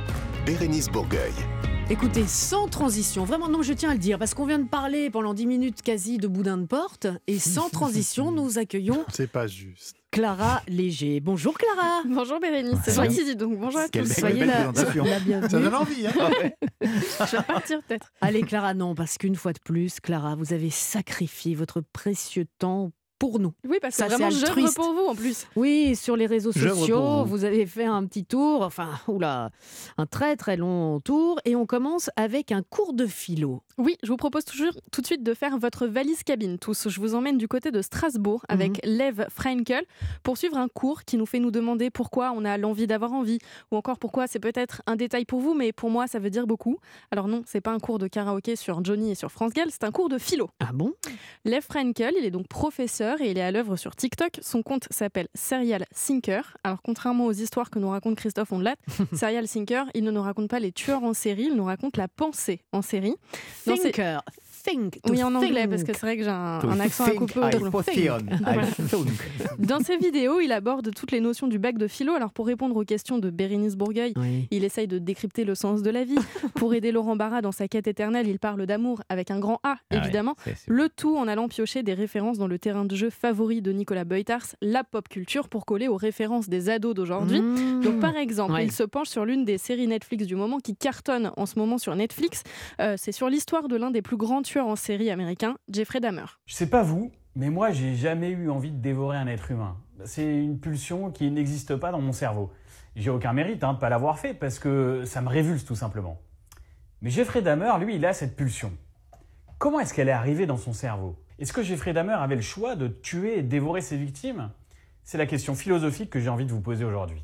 [SPEAKER 4] Bérénice Bourgueil.
[SPEAKER 1] Écoutez, sans transition, vraiment non, je tiens à le dire, parce qu'on vient de parler pendant 10 minutes quasi de boudin de porte, et sans transition, nous accueillons
[SPEAKER 6] C'est pas juste.
[SPEAKER 1] Clara Léger. Bonjour Clara
[SPEAKER 7] Bonjour Bérénice, c'est
[SPEAKER 1] Soyez-
[SPEAKER 7] gentil, dis donc. Bonjour à
[SPEAKER 2] Quelle
[SPEAKER 7] tous.
[SPEAKER 2] belle-
[SPEAKER 1] Soyez la,
[SPEAKER 6] Ça donne envie, hein
[SPEAKER 7] Je vais partir peut-être.
[SPEAKER 1] Allez Clara, non, parce qu'une fois de plus, Clara, vous avez sacrifié votre précieux temps pour nous.
[SPEAKER 7] Oui, parce que
[SPEAKER 1] Ça,
[SPEAKER 7] c'est vraiment j'œuvre pour vous en plus.
[SPEAKER 1] Oui, sur les réseaux sociaux, vous.
[SPEAKER 2] vous.
[SPEAKER 1] avez fait un petit tour, enfin, oula, un très très long tour, et on commence avec un cours de philo.
[SPEAKER 7] Oui, je vous propose toujours tout de suite de faire votre valise cabine tous. Je vous emmène du côté de Strasbourg avec Lev Freinkel pour suivre un cours qui nous fait nous demander pourquoi on a l'envie d'avoir envie ou encore pourquoi c'est peut-être un détail pour vous mais pour moi ça veut dire beaucoup. Alors non, c'est pas un cours de karaoké sur Johnny et sur France Gall, c'est un cours de philo.
[SPEAKER 1] Ah bon?
[SPEAKER 7] Lev Frankel, il est donc professeur et il est à l'œuvre sur TikTok. Son compte s'appelle Serial Thinker. Alors, contrairement aux histoires que nous raconte Christophe Ondelat, Serial Thinker, il ne nous raconte pas les tueurs en série, il nous raconte la pensée en série.
[SPEAKER 1] Thinker, think. to
[SPEAKER 7] Oui, en anglais,
[SPEAKER 1] think.
[SPEAKER 7] parce que c'est vrai que j'ai un, accent à
[SPEAKER 2] think
[SPEAKER 7] couper. Dans ses vidéos, il aborde toutes les notions du bac de philo. Alors, pour répondre aux questions de Bérénice Bourgueil,
[SPEAKER 1] Oui.
[SPEAKER 7] il essaye de décrypter le sens de la vie. pour aider Laurent Barra dans sa quête éternelle, il parle d'amour avec un grand A,
[SPEAKER 2] Ah ouais,
[SPEAKER 7] évidemment. Le tout en allant piocher des références dans le terrain de jeu favori de Nicolas Beutars, la pop culture, pour coller aux références des ados d'aujourd'hui.
[SPEAKER 1] Mmh.
[SPEAKER 7] Donc, par exemple,
[SPEAKER 1] Ouais.
[SPEAKER 7] il se penche sur l'une des séries Netflix du moment qui cartonne en ce moment sur Netflix. Euh, c'est sur l'histoire de l'un des plus grands en série américains, Jeffrey Dahmer.
[SPEAKER 6] Je sais pas vous, mais moi j'ai jamais eu envie de dévorer un être humain. C'est une pulsion qui n'existe pas dans mon cerveau. J'ai aucun mérite hein, de pas l'avoir fait parce que ça me révulse tout simplement. Mais Jeffrey Dahmer, lui, il a cette pulsion. Comment est-ce qu'elle est arrivée dans son cerveau? Est-ce que Jeffrey Dahmer avait le choix de tuer et dévorer ses victimes? C'est la question philosophique que j'ai envie de vous poser aujourd'hui.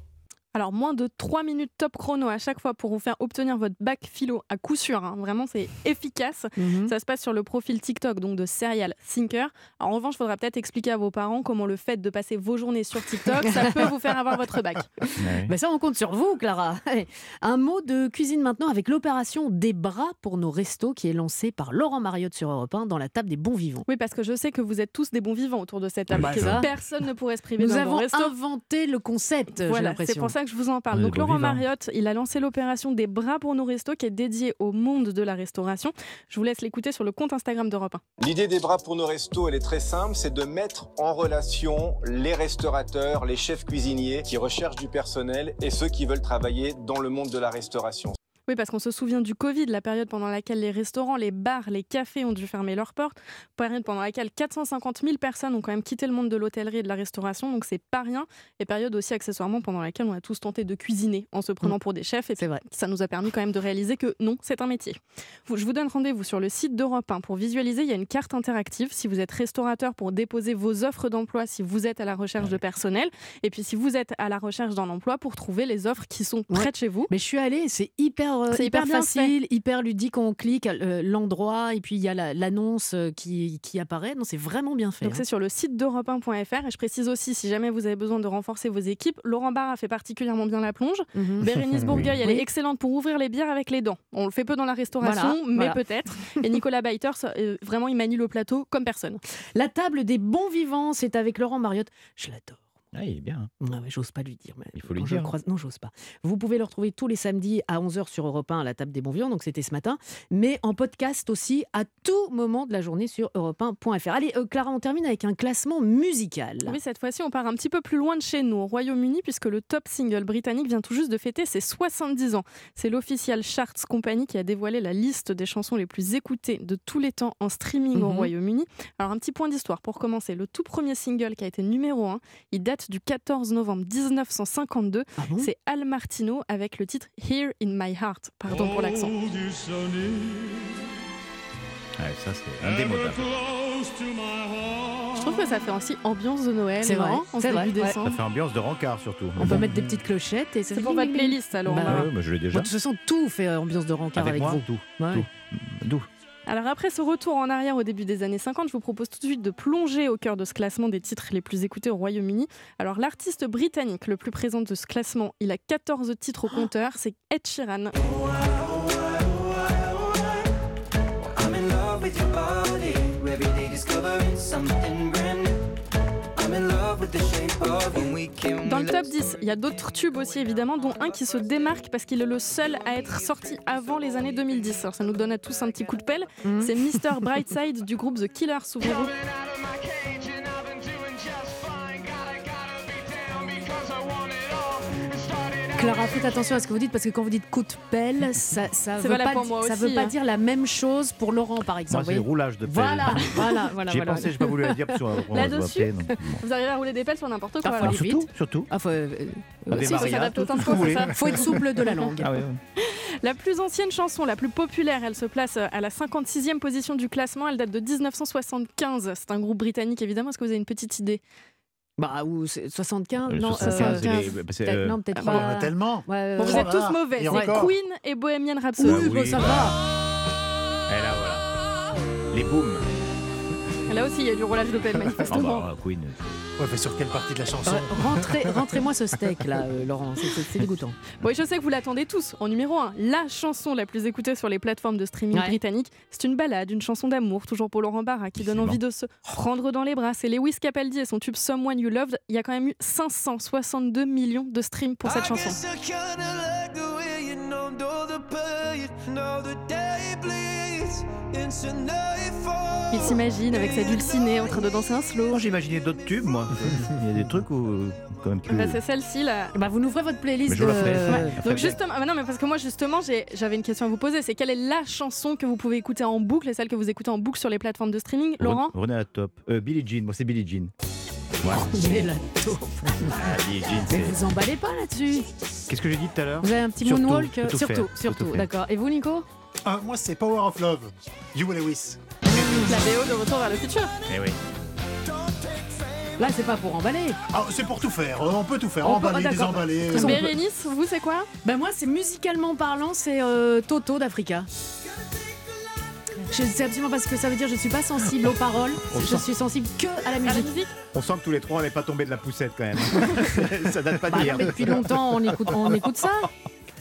[SPEAKER 7] Alors, moins de 3 minutes top chrono à chaque fois pour vous faire obtenir votre bac philo à coup sûr. hein. Vraiment, c'est efficace.
[SPEAKER 1] Mhm.
[SPEAKER 7] Ça se passe sur le profil TikTok donc de Serial Thinker. Alors, en revanche, il faudra peut-être expliquer à vos parents comment le fait de passer vos journées sur TikTok, ça peut vous faire avoir votre bac.
[SPEAKER 2] Ouais.
[SPEAKER 1] Ben ça, on compte sur vous, Clara. Allez, Un mot de cuisine maintenant avec l'opération Des bras pour nos restos qui est lancée par Laurent Mariotte sur Europe 1 dans la table des bons vivants.
[SPEAKER 7] Oui, parce que je sais que vous êtes tous des bons vivants autour de cette table.
[SPEAKER 1] Bah.
[SPEAKER 7] Personne ne pourrait se priver
[SPEAKER 1] Nous
[SPEAKER 7] d'un bon
[SPEAKER 1] avons
[SPEAKER 7] resto.
[SPEAKER 1] inventé le concept, j'ai
[SPEAKER 7] Voilà,
[SPEAKER 1] l'impression.
[SPEAKER 7] c'est pour ça que je vous en parle. Donc Laurent. Mariotte, il a lancé l'opération des bras pour nos restos qui est dédiée au monde de la restauration. Je vous laisse l'écouter sur le compte Instagram d'Europe 1.
[SPEAKER 8] L'idée des bras pour nos restos, elle est très simple, c'est de mettre en relation les restaurateurs, les chefs cuisiniers qui recherchent du personnel et ceux qui veulent travailler dans le monde de la restauration.
[SPEAKER 7] Oui, parce qu'on se souvient du Covid, la période pendant laquelle les restaurants, les bars, les cafés ont dû fermer leurs portes, période pendant laquelle 450 000 personnes ont quand même quitté le monde de l'hôtellerie et de la restauration, donc c'est pas rien. Et période aussi accessoirement pendant laquelle on a tous tenté de cuisiner en se prenant pour des chefs. Et
[SPEAKER 1] C'est vrai.
[SPEAKER 7] ça nous a permis quand même de réaliser que non, c'est un métier. Je vous donne rendez-vous sur le site d'Europe 1 pour visualiser. Il y a une carte interactive si vous êtes restaurateur pour déposer vos offres d'emploi si vous êtes à la recherche de personnel. Et puis si vous êtes à la recherche d'un emploi pour trouver les offres qui sont près
[SPEAKER 1] Ouais.
[SPEAKER 7] de chez vous.
[SPEAKER 1] Mais je suis allée, c'est hyper, euh,
[SPEAKER 7] C'est
[SPEAKER 1] hyper, facile, hyper ludique. On clique euh, l'endroit et puis il y a la- l'annonce euh, qui, qui apparaît. Non, c'est vraiment bien fait.
[SPEAKER 7] Donc
[SPEAKER 1] hein.
[SPEAKER 7] c'est sur le site d'europe1.fr et je précise aussi si jamais vous avez besoin de renforcer vos équipes, Laurent Barra fait particulièrement bien la plonge.
[SPEAKER 1] Mhm.
[SPEAKER 7] Bérénice
[SPEAKER 2] Oui.
[SPEAKER 7] Bourgueil, elle est excellente pour ouvrir les bières avec les dents. On le fait peu dans la restauration,
[SPEAKER 1] Voilà,
[SPEAKER 7] mais
[SPEAKER 1] voilà.
[SPEAKER 7] peut-être. Et Nicolas Beiters, euh, vraiment, il manie le plateau comme personne.
[SPEAKER 1] La table des bons vivants, c'est avec Laurent Mariotte. Je l'adore.
[SPEAKER 2] Ah, il est bien. hein.
[SPEAKER 1] Ah ouais, j'ose pas lui dire. mais
[SPEAKER 2] Il faut lui
[SPEAKER 1] quand je le
[SPEAKER 2] dire.
[SPEAKER 1] croise- Non, j'ose pas. Vous pouvez le retrouver tous les samedis à 11h sur Europe 1 à la table des bons vivants, donc c'était ce matin, mais en podcast aussi à tout moment de la journée sur europe1.fr. Allez, euh, Clara, on termine avec un classement musical.
[SPEAKER 7] Oui, cette fois-ci, on part un petit peu plus loin de chez nous, au Royaume-Uni, puisque le top single britannique vient tout juste de fêter ses 70 ans. C'est l'Official Charts Company qui a dévoilé la liste des chansons les plus écoutées de tous les temps en streaming au
[SPEAKER 1] Mhm.
[SPEAKER 7] Royaume-Uni. Alors, un petit point d'histoire pour commencer. Le tout premier single qui a été numéro 1, il date du 14 novembre 1952.
[SPEAKER 1] Ah bon?
[SPEAKER 7] C'est Al Martino avec le titre Here in My Heart. Pardon pour l'accent.
[SPEAKER 2] Ouais, ça, c'est indémodable.
[SPEAKER 7] Je trouve que ça fait aussi ambiance de Noël.
[SPEAKER 1] C'est vrai,
[SPEAKER 7] en
[SPEAKER 1] c'est vrai, ouais.
[SPEAKER 2] Ça fait ambiance de rencard surtout.
[SPEAKER 1] On peut mettre des petites clochettes et ça
[SPEAKER 7] C'est
[SPEAKER 1] fait
[SPEAKER 7] pour
[SPEAKER 1] ding.
[SPEAKER 7] playlist alors.
[SPEAKER 1] Bah,
[SPEAKER 2] Ah ouais, moi, je l'ai
[SPEAKER 1] Bon,
[SPEAKER 2] déjà.
[SPEAKER 1] de toute façon, tout fait ambiance de rencard avec,
[SPEAKER 2] Avec moi,
[SPEAKER 1] vous.
[SPEAKER 2] tout.
[SPEAKER 1] Ouais.
[SPEAKER 2] tout. D'où?
[SPEAKER 7] Alors après ce retour en arrière au début des années 50, je vous propose tout de suite de plonger au cœur de ce classement des titres les plus écoutés au Royaume-Uni. Alors l'artiste britannique le plus présent de ce classement, il a 14 titres au compteur, c'est Ed Sheeran. Dans
[SPEAKER 9] we
[SPEAKER 7] le top
[SPEAKER 9] let-
[SPEAKER 7] 10, il y a d'autres tubes aussi évidemment, dont un qui se démarque parce qu'il est le seul à être sorti avant les années 2010. Alors ça nous donne à tous un petit coup de pelle.
[SPEAKER 1] Mhm.
[SPEAKER 7] C'est Mr. Brightside du groupe The Killers, souvenez-vous.
[SPEAKER 1] Clara, faites attention à ce que vous dites parce que quand vous dites coup de pelle, ça, ça veut pas,
[SPEAKER 7] pour
[SPEAKER 1] di-
[SPEAKER 7] moi
[SPEAKER 1] ça
[SPEAKER 7] aussi,
[SPEAKER 1] veut pas
[SPEAKER 7] hein.
[SPEAKER 1] dire la même chose pour Laurent, par
[SPEAKER 2] Moi,
[SPEAKER 1] exemple.
[SPEAKER 2] c'est roulage de pelle.
[SPEAKER 1] voilà, voilà, voilà.
[SPEAKER 2] J'y ai
[SPEAKER 1] voilà.
[SPEAKER 2] pensé, j'ai pas voulu la dire sur un
[SPEAKER 7] Là-dessus Vous arrivez à rouler des pelles sur n'importe quoi.
[SPEAKER 1] Ah,
[SPEAKER 7] alors.
[SPEAKER 1] vite.
[SPEAKER 2] Surtout, surtout.
[SPEAKER 1] Ah, faut, euh,
[SPEAKER 2] Ah, des
[SPEAKER 1] si,
[SPEAKER 2] Maria,
[SPEAKER 7] de ça
[SPEAKER 1] faut être souple de la langue.
[SPEAKER 2] Ah ouais, ouais.
[SPEAKER 7] La plus ancienne chanson, la plus populaire, elle se place à la 56e position du classement. Elle date de 1975. C'est un groupe britannique, évidemment. Est-ce que vous avez une petite idée?
[SPEAKER 1] Bah, ou c'est 75
[SPEAKER 2] Euh,
[SPEAKER 1] Non,
[SPEAKER 2] 75, c'est
[SPEAKER 1] euh,
[SPEAKER 2] bah,
[SPEAKER 1] peut-être-
[SPEAKER 2] euh,
[SPEAKER 1] non, peut-être
[SPEAKER 10] Ah, bon, il y en
[SPEAKER 1] pas.
[SPEAKER 10] a tellement.
[SPEAKER 1] Ouais,
[SPEAKER 7] Bon, Vous êtes tous mauvais. C'est. Queen et Bohemian Rhapsody.
[SPEAKER 1] Oui,
[SPEAKER 2] Ah
[SPEAKER 1] bah,
[SPEAKER 2] oui.
[SPEAKER 1] ça va.
[SPEAKER 2] Et là, voilà. Les booms.
[SPEAKER 7] Là aussi, il y a du roulage de pelle,
[SPEAKER 2] Ah
[SPEAKER 7] manifestement.
[SPEAKER 2] bah, Queen.
[SPEAKER 10] Ouais, mais sur quelle partie de la chanson
[SPEAKER 1] Euh, rentrez, rentrez-moi ce steak là, euh, Laurent, c'est- dégoûtant.
[SPEAKER 7] Bon, et je sais que vous l'attendez tous. En numéro 1, la chanson la plus écoutée sur les plateformes de streaming
[SPEAKER 1] Ouais.
[SPEAKER 7] britanniques. C'est une balade, une chanson d'amour, toujours pour Laurent Barra, qui donne envie de se prendre dans les bras. C'est Lewis Capaldi et son tube Someone You Loved. Il y a quand même eu 562 millions de streams pour cette chanson. S'imagine avec sa dulcinée en train de danser un slow.
[SPEAKER 2] J'imaginais d'autres tubes, moi. Il y a des trucs où, euh, quand même plus.
[SPEAKER 7] Bah, c'est celle-ci là.
[SPEAKER 1] Bah, vous nous ferez votre playlist.
[SPEAKER 2] Mais je la
[SPEAKER 1] de-
[SPEAKER 2] ferai.
[SPEAKER 1] euh,
[SPEAKER 2] Ouais.
[SPEAKER 7] Donc
[SPEAKER 2] Faites
[SPEAKER 7] justement, ah bah non mais parce que moi justement j'avais une question à vous poser, c'est quelle est la chanson que vous pouvez écouter en boucle et celle que vous écoutez en boucle sur les plateformes de streaming, Laurent?
[SPEAKER 2] René à la top. Euh, Billie Jean, moi c'est Billie Jean. Ouais.
[SPEAKER 1] Mais la taupe.
[SPEAKER 2] Ah, Billie Jean,
[SPEAKER 1] Mais vous emballez pas là-dessus.
[SPEAKER 2] Qu'est-ce que j'ai dit tout à l'heure?
[SPEAKER 1] Vous avez un petit
[SPEAKER 2] Surtout,
[SPEAKER 1] moonwalk Surtout,
[SPEAKER 2] tout
[SPEAKER 1] surtout,
[SPEAKER 2] faire.
[SPEAKER 1] d'accord. Et vous, Nico?
[SPEAKER 10] Ah, Moi, c'est Power of Love. You Lewis.
[SPEAKER 7] La BO de Retour vers le futur.
[SPEAKER 2] Eh oui.
[SPEAKER 1] Là, c'est pas pour emballer.
[SPEAKER 10] Ah, c'est pour tout faire. On peut tout faire.
[SPEAKER 1] On peut-
[SPEAKER 10] Emballer,
[SPEAKER 1] ah, d'accord.
[SPEAKER 10] désemballer.
[SPEAKER 1] Bien.
[SPEAKER 7] Bérénice, vous c'est quoi?
[SPEAKER 1] Ben moi, c'est musicalement parlant, c'est euh, Toto d'Africa. Je sais absolument pas ce que ça veut dire. Je suis pas sensible aux paroles.
[SPEAKER 2] On
[SPEAKER 1] je
[SPEAKER 2] sent-
[SPEAKER 1] suis sensible que à la
[SPEAKER 7] À la
[SPEAKER 1] musique.
[SPEAKER 7] musique
[SPEAKER 2] On sent que tous les trois on n'est pas tombé de la poussette quand même. ça date pas
[SPEAKER 1] Bah non,
[SPEAKER 2] d'hier.
[SPEAKER 1] mais depuis longtemps, on écoute, on écoute ça.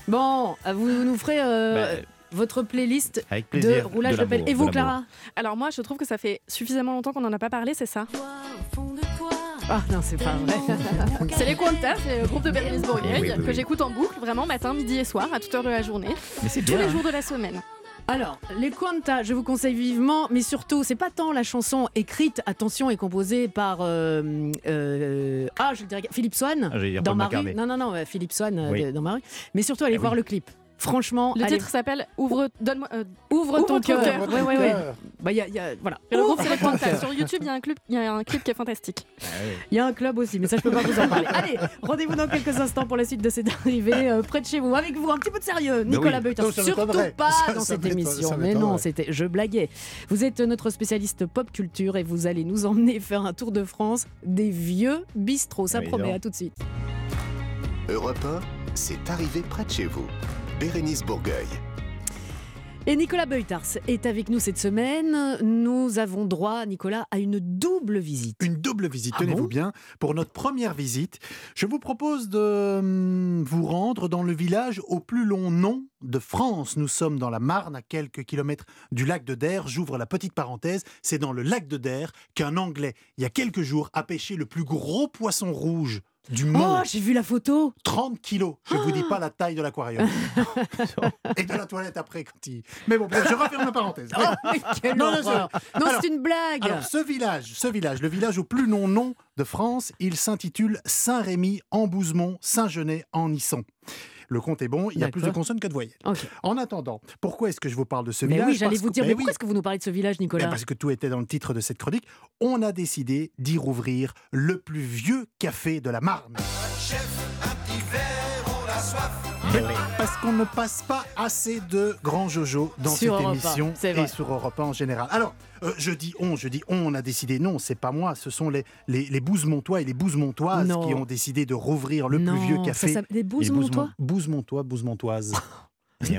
[SPEAKER 1] Bon, euh, vous nous ferez euh,
[SPEAKER 2] Bah,
[SPEAKER 1] votre playlist
[SPEAKER 2] Avec
[SPEAKER 1] de roulage de, pelle. Et vous. Clara
[SPEAKER 7] Alors moi je trouve que ça fait suffisamment longtemps qu'on n'en a pas parlé, c'est ça.
[SPEAKER 1] Ah non, c'est pas vrai.
[SPEAKER 7] C'est les Quantas, c'est le groupe de Bérénice Bourgueil,
[SPEAKER 2] Eh oui, oui,
[SPEAKER 7] que j'écoute en boucle vraiment matin, midi et soir, à toute heure de la journée,
[SPEAKER 2] Mais c'est
[SPEAKER 7] tous
[SPEAKER 2] bien.
[SPEAKER 7] les
[SPEAKER 2] hein.
[SPEAKER 7] jours de la semaine.
[SPEAKER 1] Alors, les Quanta, je vous conseille vivement, mais surtout, c'est pas tant la chanson écrite, attention, et composée par euh, euh, ah, je dirais Philippe Swan
[SPEAKER 2] Ah,
[SPEAKER 1] dans
[SPEAKER 2] Paul
[SPEAKER 1] ma rue.
[SPEAKER 2] McCartney.
[SPEAKER 1] Non, non, non, euh, Philippe Swan
[SPEAKER 2] Oui.
[SPEAKER 1] dans ma rue. Mais surtout, allez
[SPEAKER 2] Ah
[SPEAKER 1] voir
[SPEAKER 2] oui.
[SPEAKER 1] le clip. Franchement,
[SPEAKER 7] Le
[SPEAKER 1] allez-
[SPEAKER 7] titre s'appelle Ouvre, donne-moi, euh,
[SPEAKER 1] ouvre,
[SPEAKER 7] Ouvre
[SPEAKER 1] ton
[SPEAKER 7] ton
[SPEAKER 1] cœur.
[SPEAKER 7] cœur.
[SPEAKER 1] Ouais, ouais, ouais. Bah, y a, y a- voilà.
[SPEAKER 7] le groupe c'est. Sur YouTube, il y a un clip, il y a un clip qui est fantastique.
[SPEAKER 2] Ah.
[SPEAKER 1] Il y a un club aussi, mais ça, je peux pas vous en parler. Allez, rendez-vous dans quelques instants pour la suite de cette arrivée euh, près de chez vous. Avec vous, un petit peu de sérieux. Nicolas
[SPEAKER 2] oui.
[SPEAKER 10] Non,
[SPEAKER 1] surtout pas
[SPEAKER 10] Ça-
[SPEAKER 1] dans
[SPEAKER 10] ça
[SPEAKER 1] cette émission. Mais non, c'était, je blaguais. Vous êtes notre spécialiste pop culture et vous allez nous emmener faire un tour de France des vieux bistrots. Ça promet, à tout de suite.
[SPEAKER 4] Europe 1, c'est arrivé près de chez vous. Bérénice Bourgueil.
[SPEAKER 1] Et Nicolas Beutars est avec nous cette semaine. Nous avons droit, Nicolas, à une double visite.
[SPEAKER 10] Une double visite,
[SPEAKER 1] Ah
[SPEAKER 10] tenez-vous
[SPEAKER 1] bon
[SPEAKER 10] bien. Pour notre première visite, je vous propose de hum, vous rendre dans le village au plus long nom de France. Nous sommes dans la Marne, à quelques kilomètres du lac de Der. J'ouvre la petite parenthèse. C'est dans le lac de Der qu'un Anglais, il y a quelques jours, a pêché le plus gros poisson rouge du monde.
[SPEAKER 1] Oh, j'ai vu la photo
[SPEAKER 10] 30 kilos. Je vous dis pas la taille de l'aquarium. Et de la toilette après quand il... Mais bon, je referme la parenthèse.
[SPEAKER 1] Oh,
[SPEAKER 10] Non,
[SPEAKER 1] c'est une blague
[SPEAKER 10] Alors, ce village, ce village, le village au plus long nom de France, il s'intitule Saint-Rémy en Bouzemont, Saint-Genet en Nisson. Le compte est bon, il y a plus de consonnes que de voyelles. En attendant, pourquoi est-ce que je vous parle de ce
[SPEAKER 1] Mais
[SPEAKER 10] village?
[SPEAKER 1] oui, j'allais
[SPEAKER 10] Parce
[SPEAKER 1] vous
[SPEAKER 10] que-
[SPEAKER 1] dire, mais
[SPEAKER 10] oui,
[SPEAKER 1] pourquoi est-ce que vous nous parlez de ce village, Nicolas?
[SPEAKER 10] Parce que tout était dans le titre de cette chronique. On a décidé d'y rouvrir le plus vieux café de la Marne. Parce qu'on ne passe pas assez de grands Jojo dans
[SPEAKER 1] Sur
[SPEAKER 10] cette
[SPEAKER 1] Europe
[SPEAKER 10] émission et sur Europe 1 en général. Alors, euh, je dis on, je dis on, on a décidé. Non, c'est pas moi, ce sont les, les, les Bouzemontois et les Bouzemontoises qui ont décidé de rouvrir le
[SPEAKER 1] non,
[SPEAKER 10] plus vieux
[SPEAKER 1] ça
[SPEAKER 10] café.
[SPEAKER 1] des
[SPEAKER 2] Les
[SPEAKER 1] Bouzemontois
[SPEAKER 10] Bouzemontois, Bouzemontoises.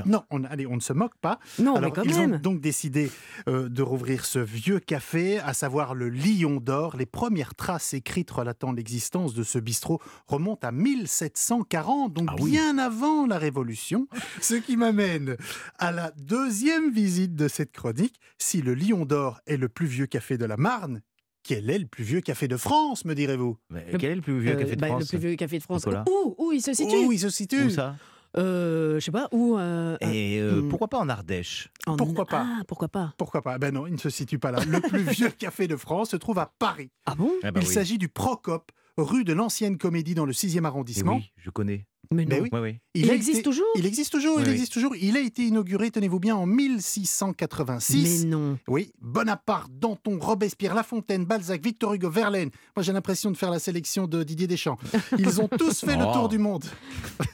[SPEAKER 10] Non, on, allez, on ne se moque pas.
[SPEAKER 1] Non,
[SPEAKER 10] Alors,
[SPEAKER 1] mais quand
[SPEAKER 10] ils
[SPEAKER 1] même.
[SPEAKER 10] ont donc décidé euh, de rouvrir ce vieux café, à savoir le Lion d'Or. Les premières traces écrites relatant l'existence de ce bistrot remontent à 1740, donc
[SPEAKER 2] Ah oui.
[SPEAKER 10] bien avant la Révolution. Ce qui m'amène à la deuxième visite de cette chronique. Si le Lion d'Or est le plus vieux café de la Marne, quel est le plus vieux café de France, me direz-vous?
[SPEAKER 2] Quel est le plus vieux
[SPEAKER 1] Euh,
[SPEAKER 2] café de
[SPEAKER 1] bah,
[SPEAKER 2] France?
[SPEAKER 1] Le plus vieux café de France. Où, où il se situe?
[SPEAKER 10] Où il se situe?
[SPEAKER 2] Où ça?
[SPEAKER 1] Je sais pas, où euh,
[SPEAKER 2] Et euh,
[SPEAKER 1] hmm.
[SPEAKER 2] pourquoi pas en Ardèche
[SPEAKER 1] en-
[SPEAKER 10] pourquoi pas
[SPEAKER 1] Ah, pourquoi pas
[SPEAKER 10] Pourquoi pas Ben non, il ne se situe pas là. Le plus vieux café de France se trouve à Paris.
[SPEAKER 1] Ah bon?
[SPEAKER 2] Ah bah
[SPEAKER 10] il
[SPEAKER 2] oui.
[SPEAKER 10] s'agit du Procope, rue de l'ancienne comédie dans le 6e
[SPEAKER 2] Eh
[SPEAKER 10] arrondissement.
[SPEAKER 2] oui, je connais.
[SPEAKER 1] Mais
[SPEAKER 10] Ben oui.
[SPEAKER 2] Oui, oui.
[SPEAKER 1] Il, existe
[SPEAKER 10] été-
[SPEAKER 1] toujours?
[SPEAKER 10] Il existe toujours,
[SPEAKER 2] Oui,
[SPEAKER 10] il
[SPEAKER 2] oui.
[SPEAKER 10] existe toujours. Il a été inauguré, tenez-vous bien, en 1686.
[SPEAKER 1] Mais non.
[SPEAKER 10] Oui, Bonaparte, Danton, Robespierre, La Fontaine, Balzac, Victor Hugo, Verlaine. Moi, j'ai l'impression de faire la sélection de Didier Deschamps. Ils ont tous fait le
[SPEAKER 2] Oh.
[SPEAKER 10] tour du monde.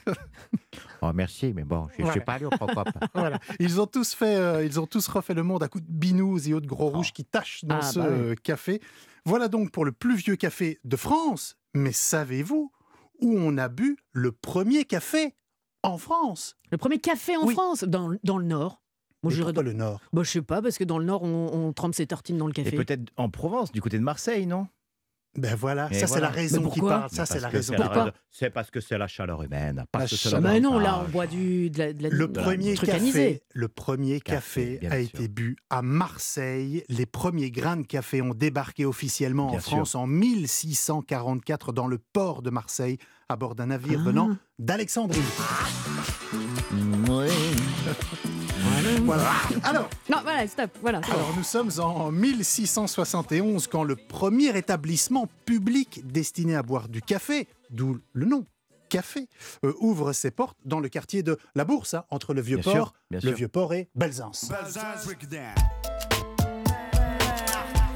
[SPEAKER 2] Oh, merci, mais bon, je ne
[SPEAKER 10] Ouais.
[SPEAKER 2] suis pas allé au.
[SPEAKER 10] Voilà. Ils ont tous fait, euh, ils ont tous refait le monde à coups de binous et autres gros rouges qui tâchent dans
[SPEAKER 1] Ah,
[SPEAKER 10] ce
[SPEAKER 1] bah
[SPEAKER 10] euh, café. Voilà donc pour le plus vieux café de France. Mais savez-vous où on a bu le premier café en France?
[SPEAKER 1] Le premier café en
[SPEAKER 10] Oui.
[SPEAKER 1] France, dans, dans le Nord. Moi,
[SPEAKER 10] pourquoi
[SPEAKER 1] dans-
[SPEAKER 10] le Nord?
[SPEAKER 1] Bah, je sais pas, parce que dans le Nord, on, on trempe ses tartines dans le
[SPEAKER 2] Et
[SPEAKER 1] café.
[SPEAKER 2] peut-être en Provence, du côté de Marseille, non?
[SPEAKER 10] Ben voilà,
[SPEAKER 2] Et
[SPEAKER 10] ça c'est
[SPEAKER 2] voilà.
[SPEAKER 10] la raison qui parle. Ça c'est
[SPEAKER 2] Parce
[SPEAKER 10] la
[SPEAKER 2] que
[SPEAKER 10] raison.
[SPEAKER 2] C'est parce que c'est la chaleur humaine. Parce
[SPEAKER 10] La
[SPEAKER 2] que c'est
[SPEAKER 10] chaleur-
[SPEAKER 1] Bah non, là, on boit du, de la, de la-
[SPEAKER 10] Le
[SPEAKER 1] de
[SPEAKER 10] premier café,
[SPEAKER 1] anisé.
[SPEAKER 10] le premier
[SPEAKER 2] Café,
[SPEAKER 10] café, a
[SPEAKER 2] sûr.
[SPEAKER 10] été bu à Marseille. Les premiers grains de café ont débarqué officiellement
[SPEAKER 2] Bien
[SPEAKER 10] en France en 1644 dans le port de Marseille à bord d'un navire
[SPEAKER 1] Ah.
[SPEAKER 10] venant d'Alexandrie.
[SPEAKER 2] Oui.
[SPEAKER 10] Voilà. Alors,
[SPEAKER 1] Non, voilà, stop. Voilà.
[SPEAKER 10] alors, nous sommes en 1671 quand le premier établissement public destiné à boire du café, d'où le nom café, euh, ouvre ses portes dans le quartier de la Bourse, hein, entre le Vieux-Port, le. Vieux-Port et Belzance.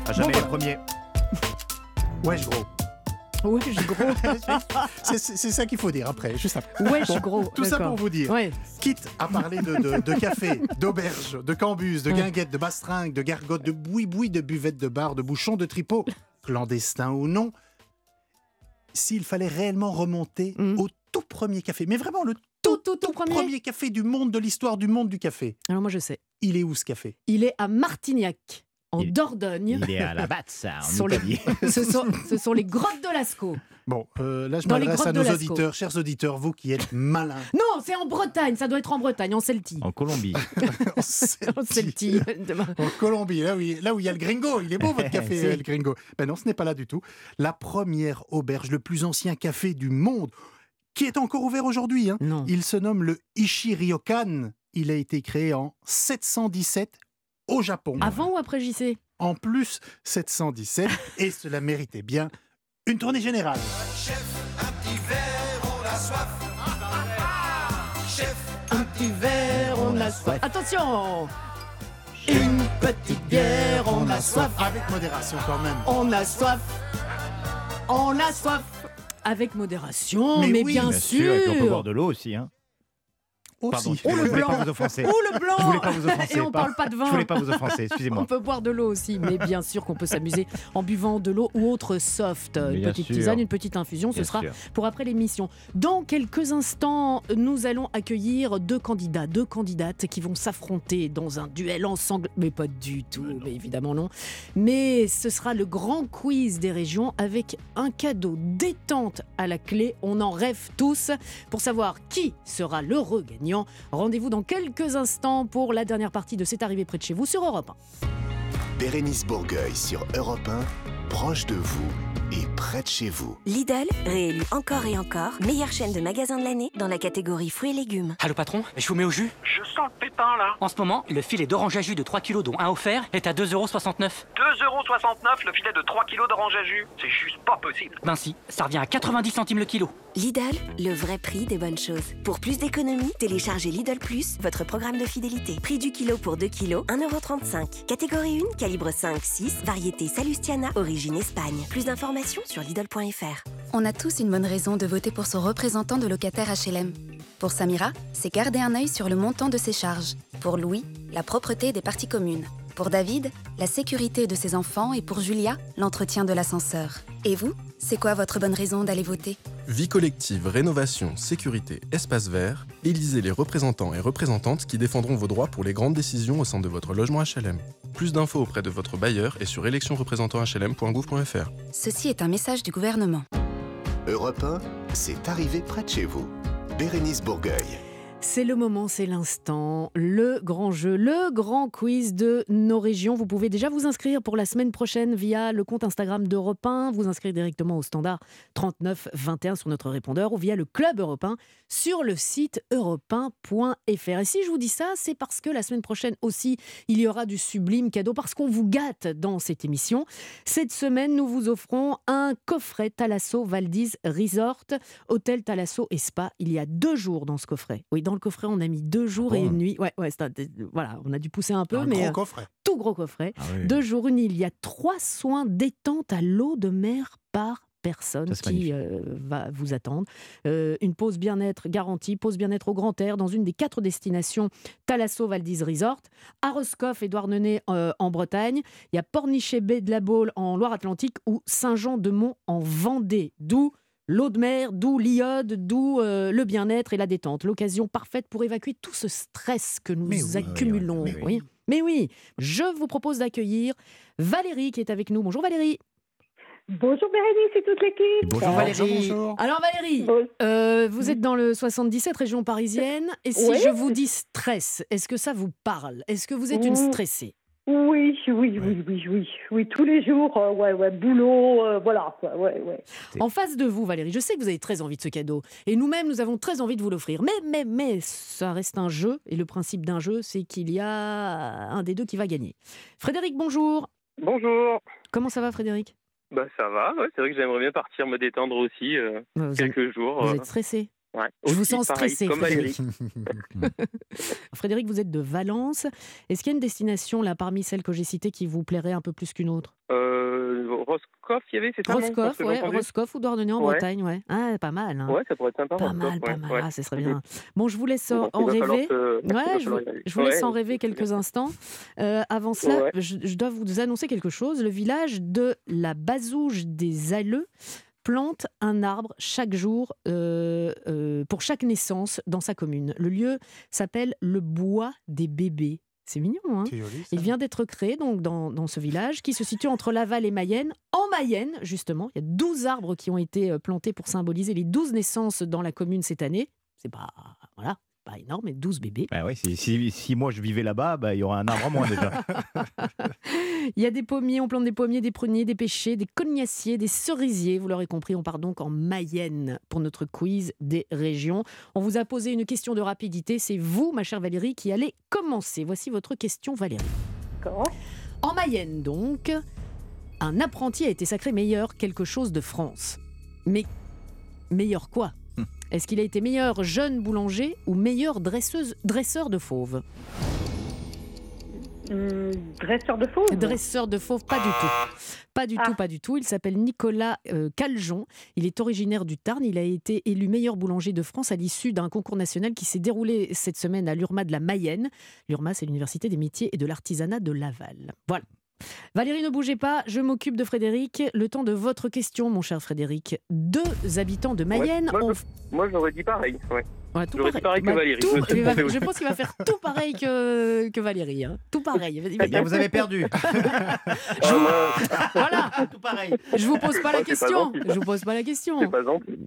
[SPEAKER 2] Ah, jamais
[SPEAKER 10] Bon,
[SPEAKER 2] le premier.
[SPEAKER 10] Ouais, gros.
[SPEAKER 1] Ouais, je suis gros.
[SPEAKER 10] C'est ça qu'il faut dire après, juste après.
[SPEAKER 1] Ouais, je suis gros.
[SPEAKER 10] Tout ça pour vous dire.
[SPEAKER 1] Ouais.
[SPEAKER 10] Quitte à parler de, de- de café, d'auberge, de cambus, de
[SPEAKER 1] Ouais.
[SPEAKER 10] guinguettes, de bastringues, de gargotes, de boui-boui, de buvettes de bar, de bouchons, de tripots, clandestins ou non, s'il fallait réellement remonter
[SPEAKER 1] Mm.
[SPEAKER 10] au tout premier café, mais vraiment le
[SPEAKER 1] Tout, tout, tout premier?
[SPEAKER 10] premier café du monde, de l'histoire du monde du café,
[SPEAKER 1] Alors moi, je sais.
[SPEAKER 10] il est où ce café?
[SPEAKER 1] Il est à Martignac, en
[SPEAKER 2] Il-
[SPEAKER 1] Dordogne.
[SPEAKER 2] Il est à la batte, ça, en
[SPEAKER 1] les- ce, sont, ce sont les grottes de Lascaux.
[SPEAKER 10] Bon, euh, là je
[SPEAKER 1] Dans les
[SPEAKER 10] m'adresse à
[SPEAKER 1] grottes de
[SPEAKER 10] nos
[SPEAKER 1] Lascaux.
[SPEAKER 10] auditeurs, chers auditeurs, vous qui êtes malins.
[SPEAKER 1] Non, c'est en Bretagne. Ça doit être en Bretagne, en Celtie.
[SPEAKER 2] En Colombie.
[SPEAKER 10] en
[SPEAKER 1] Celtie. Demain.
[SPEAKER 10] En Colombie, là où, il, là où il y a le gringo. Il est beau votre café, euh, le gringo. Ben non, ce n'est pas là du tout. La première auberge, le plus ancien café du monde, qui est encore ouvert aujourd'hui. hein.
[SPEAKER 1] Non.
[SPEAKER 10] Il se nomme le Ishi-Ryokan. Il a été créé en 717 au Japon.
[SPEAKER 1] Avant ou après JC
[SPEAKER 10] En plus, 717, et cela méritait bien une tournée générale.
[SPEAKER 1] Un petit verre, on a soif. Attention Une petite bière, on a soif.
[SPEAKER 10] Avec modération quand même.
[SPEAKER 1] On a soif. On a soif. Avec modération, mais,
[SPEAKER 10] Mais oui,
[SPEAKER 1] bien,
[SPEAKER 2] Bien
[SPEAKER 1] sûr.
[SPEAKER 2] sûr, et puis on peut boire de l'eau aussi. Hein. Pardon,
[SPEAKER 10] Aussi.
[SPEAKER 2] Excusez-moi,
[SPEAKER 1] le
[SPEAKER 2] je voulais pas
[SPEAKER 1] blanc.
[SPEAKER 2] vous offenser.
[SPEAKER 1] Le blanc
[SPEAKER 2] Je voulais pas vous offenser.
[SPEAKER 1] Et on parle pas de vin.
[SPEAKER 2] Je voulais pas vous offenser,
[SPEAKER 1] On
[SPEAKER 2] excusez-moi.
[SPEAKER 1] peut boire de l'eau aussi, mais bien sûr qu'on peut s'amuser en buvant de l'eau ou autre soft. Une
[SPEAKER 2] Bien
[SPEAKER 1] petite
[SPEAKER 2] sûr.
[SPEAKER 1] tisane, une petite infusion, ce sera
[SPEAKER 2] sûr.
[SPEAKER 1] pour après l'émission. Dans quelques instants, nous allons accueillir deux candidats, deux candidates qui vont s'affronter dans un duel ensemble. Mais pas du tout, mais évidemment non. Mais ce sera le grand quiz des régions avec un cadeau détente à la clé. On en rêve tous. Pour savoir qui sera l'heureux gagnant, rendez-vous dans quelques instants pour la dernière partie de C'est arrivé près de chez vous sur Europe 1.
[SPEAKER 4] Bérénice Bourgueil sur Europe 1, proche de vous et près de chez vous.
[SPEAKER 11] Lidl, réélu encore et encore, meilleure chaîne de magasins de l'année dans la catégorie fruits et légumes.
[SPEAKER 12] Allô patron, je vous mets au jus
[SPEAKER 13] Je sens le pépin là.
[SPEAKER 12] En ce moment, le filet d'orange à jus de 3 kg dont un offert est à 2,69€.
[SPEAKER 13] 2,69€ le filet de 3 kilos d'orange à jus. C'est juste pas possible.
[SPEAKER 12] Ben si, ça revient à 90 centimes le kilo.
[SPEAKER 11] Lidl, le vrai prix des bonnes choses. Pour plus d'économies, téléchargez Lidl Plus, votre programme de fidélité. Prix du kilo pour 2 kilos, 1,35€. Catégorie 1, calibre 5-6, variété Salustiana, origine Espagne. Plus d'informations sur Lidl.fr.
[SPEAKER 14] On a tous une bonne raison de voter pour son représentant de locataire HLM. Pour Samira, c'est garder un œil sur le montant de ses charges. Pour Louis, la propreté des parties communes. Pour David, la sécurité de ses enfants et pour Julia, l'entretien de l'ascenseur. Et vous, c'est quoi votre bonne raison d'aller voter?
[SPEAKER 15] Vie collective, rénovation, sécurité, espace vert, élisez les représentants et représentantes qui défendront vos droits pour les grandes décisions au sein de votre logement HLM. Plus d'infos auprès de votre bailleur et sur électionreprésentantshlm.gouv.fr.
[SPEAKER 14] Ceci est un message du gouvernement.
[SPEAKER 4] Europe 1, c'est arrivé près de chez vous. Bérénice Bourgueil.
[SPEAKER 1] C'est le moment, c'est l'instant, le grand jeu, le grand quiz de nos régions. Vous pouvez déjà vous inscrire pour la semaine prochaine via le compte Instagram d'Europe 1, vous inscrire directement au standard 39 21 sur notre répondeur ou via le club européen sur le site europe1.fr. Et si je vous dis ça, c'est parce que la semaine prochaine aussi, il y aura du sublime cadeau, parce qu'on vous gâte dans cette émission. Cette semaine, nous vous offrons un coffret Thalasso Valdiz Resort, hôtel Thalasso et Spa. Il y a deux jours dans ce coffret. Oui, dans le coffret, on a mis deux jours
[SPEAKER 10] Ah
[SPEAKER 1] et une nuit. Ouais, ouais, un- voilà, on a dû pousser un peu,
[SPEAKER 10] Un
[SPEAKER 1] mais
[SPEAKER 10] gros
[SPEAKER 1] euh,
[SPEAKER 10] coffret.
[SPEAKER 1] tout gros coffret.
[SPEAKER 10] Ah oui.
[SPEAKER 1] Deux jours, une nuit. Il y a trois soins détente à l'eau de mer par personne
[SPEAKER 2] Ça,
[SPEAKER 1] qui euh, va vous attendre. Euh, une pause bien-être garantie, pause bien-être au grand air dans une des quatre destinations Thalasso Valdiz Resort, à Roscoff, Édouard Nenet euh, en Bretagne, il y a Pornichet Baie de la Baule en Loire-Atlantique ou Saint-Jean-de-Mont en Vendée. D'où l'eau de mer, d'où l'iode, d'où euh, le bien-être et la détente. L'occasion parfaite pour évacuer tout ce stress que nous
[SPEAKER 10] oui,
[SPEAKER 1] accumulons.
[SPEAKER 10] mais oui.
[SPEAKER 1] oui. Mais oui, je vous propose d'accueillir Valérie qui est avec nous. Bonjour Valérie.
[SPEAKER 16] Bonjour Bérénice et toute l'équipe.
[SPEAKER 1] Bonjour Valérie. Alors Valérie, euh, vous êtes dans le 77, région parisienne. Et si
[SPEAKER 16] Oui.
[SPEAKER 1] je vous dis stress, est-ce que ça vous parle? Est-ce que vous êtes une stressée?
[SPEAKER 16] Oui, oui, oui, oui, oui, oui, tous les jours, euh, ouais, ouais, boulot, euh, voilà, quoi, ouais, ouais.
[SPEAKER 1] En face de vous, Valérie, je sais que vous avez très envie de ce cadeau. Et nous-mêmes, nous avons très envie de vous l'offrir. Mais, mais, mais, ça reste un jeu. Et le principe d'un jeu, c'est qu'il y a un des deux qui va gagner. Frédéric, bonjour.
[SPEAKER 17] Bonjour.
[SPEAKER 1] Comment ça va, Frédéric?
[SPEAKER 17] Bah ça va, ouais, c'est vrai que j'aimerais bien partir me détendre aussi euh,
[SPEAKER 1] vous
[SPEAKER 17] quelques jours.
[SPEAKER 1] Vous
[SPEAKER 17] euh,
[SPEAKER 1] êtes stressé
[SPEAKER 17] ouais.
[SPEAKER 1] Je vous sens
[SPEAKER 17] pareil,
[SPEAKER 1] stressé,
[SPEAKER 17] comme
[SPEAKER 1] Frédéric. Frédéric, vous êtes de Valence. Est-ce qu'il y a une destination, là, parmi celles que j'ai citées, qui vous plairait un peu plus qu'une autre?
[SPEAKER 17] Euh, Roscoff, il y avait, c'est
[SPEAKER 1] Roscoff, ouais, Roscoff ou Douarnenez en
[SPEAKER 17] Ouais.
[SPEAKER 1] Bretagne, ouais. Ah, pas mal. hein.
[SPEAKER 17] Ouais, ça pourrait être sympa.
[SPEAKER 1] Pas
[SPEAKER 17] Roscoff,
[SPEAKER 1] mal, pas
[SPEAKER 17] ouais,
[SPEAKER 1] mal.
[SPEAKER 17] ouais.
[SPEAKER 1] Ah, ce serait bien. Bon, je vous laisse
[SPEAKER 17] Bon,
[SPEAKER 1] en rêver. Ouais, je vous, je laisse
[SPEAKER 17] Ouais,
[SPEAKER 1] en rêver quelques
[SPEAKER 17] bien.
[SPEAKER 1] instants. Euh, avant cela,
[SPEAKER 17] Ouais.
[SPEAKER 1] je, je dois vous annoncer quelque chose. Le village de la Bazouge des Alleux plante un arbre chaque jour euh, euh, pour chaque naissance dans sa commune. Le lieu s'appelle le Bois des bébés. C'est mignon, hein?
[SPEAKER 10] Joli.
[SPEAKER 1] Il vient d'être créé donc, dans, dans ce village qui se situe entre Laval et Mayenne. En Mayenne, justement, il y a 12 arbres qui ont été euh, plantés pour symboliser les 12 naissances dans la commune cette année. C'est pas, voilà, pas énorme, mais 12 bébés.
[SPEAKER 2] Bah ouais, si, si- si moi je vivais là-bas, bah, il y aurait un arbre en moins déjà.
[SPEAKER 1] Il y a des pommiers, on plante des pommiers, des pruniers, des pêchers, des cognaciers, des cerisiers. Vous l'aurez compris, on part donc en Mayenne pour notre quiz des régions. On vous a posé une question de rapidité. C'est vous, ma chère Valérie, qui allez commencer. Voici votre question, Valérie. En Mayenne, donc, un apprenti a été sacré meilleur quelque chose de France. Mais meilleur quoi? Est-ce qu'il a été meilleur jeune boulanger ou meilleur dresseuse, dresseur de fauves
[SPEAKER 16] Hum, dresseur de fauves
[SPEAKER 1] Dresseur de fauves, pas du tout. Pas du tout, pas du tout. Il s'appelle Nicolas euh, Caljon. Il est originaire du Tarn. Il a été élu meilleur boulanger de France à l'issue d'un concours national qui s'est déroulé cette semaine à l'URMA de la Mayenne. L'URMA, c'est l'Université des métiers et de l'artisanat de Laval. Voilà. Valérie, ne bougez pas, je m'occupe de Frédéric. Le temps de votre question, mon cher Frédéric. Deux habitants de Mayenne
[SPEAKER 17] Ouais, moi,
[SPEAKER 1] ont
[SPEAKER 17] moi, j'aurais dit pareil. Ouais.
[SPEAKER 1] Ouais, tout
[SPEAKER 17] pareil que
[SPEAKER 1] Bah,
[SPEAKER 17] Valérie.
[SPEAKER 1] tout-
[SPEAKER 17] je
[SPEAKER 1] va- pense qu'il va faire tout pareil que, que Valérie. hein. Tout pareil.
[SPEAKER 2] Eh bien, vous avez perdu.
[SPEAKER 1] Je vous- Voilà.
[SPEAKER 2] Tout pareil.
[SPEAKER 1] Je vous pose pas la
[SPEAKER 17] Oh, pas
[SPEAKER 1] question. Je vous pose pas la question.
[SPEAKER 17] Pas.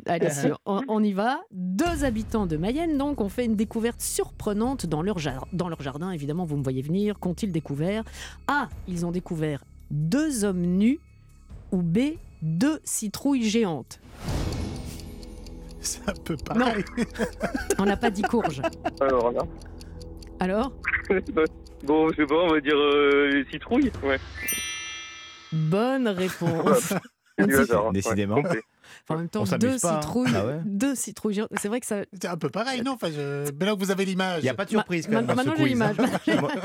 [SPEAKER 1] Allez, on, on y va. Deux habitants de Mayenne, donc, ont fait une découverte surprenante dans leur, jar- dans leur jardin. Évidemment, vous me voyez venir. Qu'ont-ils découvert? A. Ils ont découvert deux hommes nus. Ou B. Deux citrouilles géantes.
[SPEAKER 10] C'est un peu pareil.
[SPEAKER 1] On n'a pas dit courge.
[SPEAKER 17] Alors là.
[SPEAKER 1] Alors
[SPEAKER 17] bon, je sais pas, on va dire euh, citrouille. Ouais.
[SPEAKER 1] Bonne réponse.
[SPEAKER 17] Hasard, hein.
[SPEAKER 2] Décidément.
[SPEAKER 17] Ouais, complet.
[SPEAKER 1] Enfin, en même temps, deux
[SPEAKER 2] pas, hein.
[SPEAKER 1] citrouilles,
[SPEAKER 2] Ah ouais
[SPEAKER 1] deux citrouilles. C'est vrai que ça.
[SPEAKER 10] C'est un peu pareil, non? Enfin, je... Maintenant que vous avez l'image.
[SPEAKER 2] Il n'y a pas de surprise quand
[SPEAKER 1] Ma-
[SPEAKER 2] même.
[SPEAKER 1] maintenant, j'ai
[SPEAKER 2] hein.
[SPEAKER 1] l'image.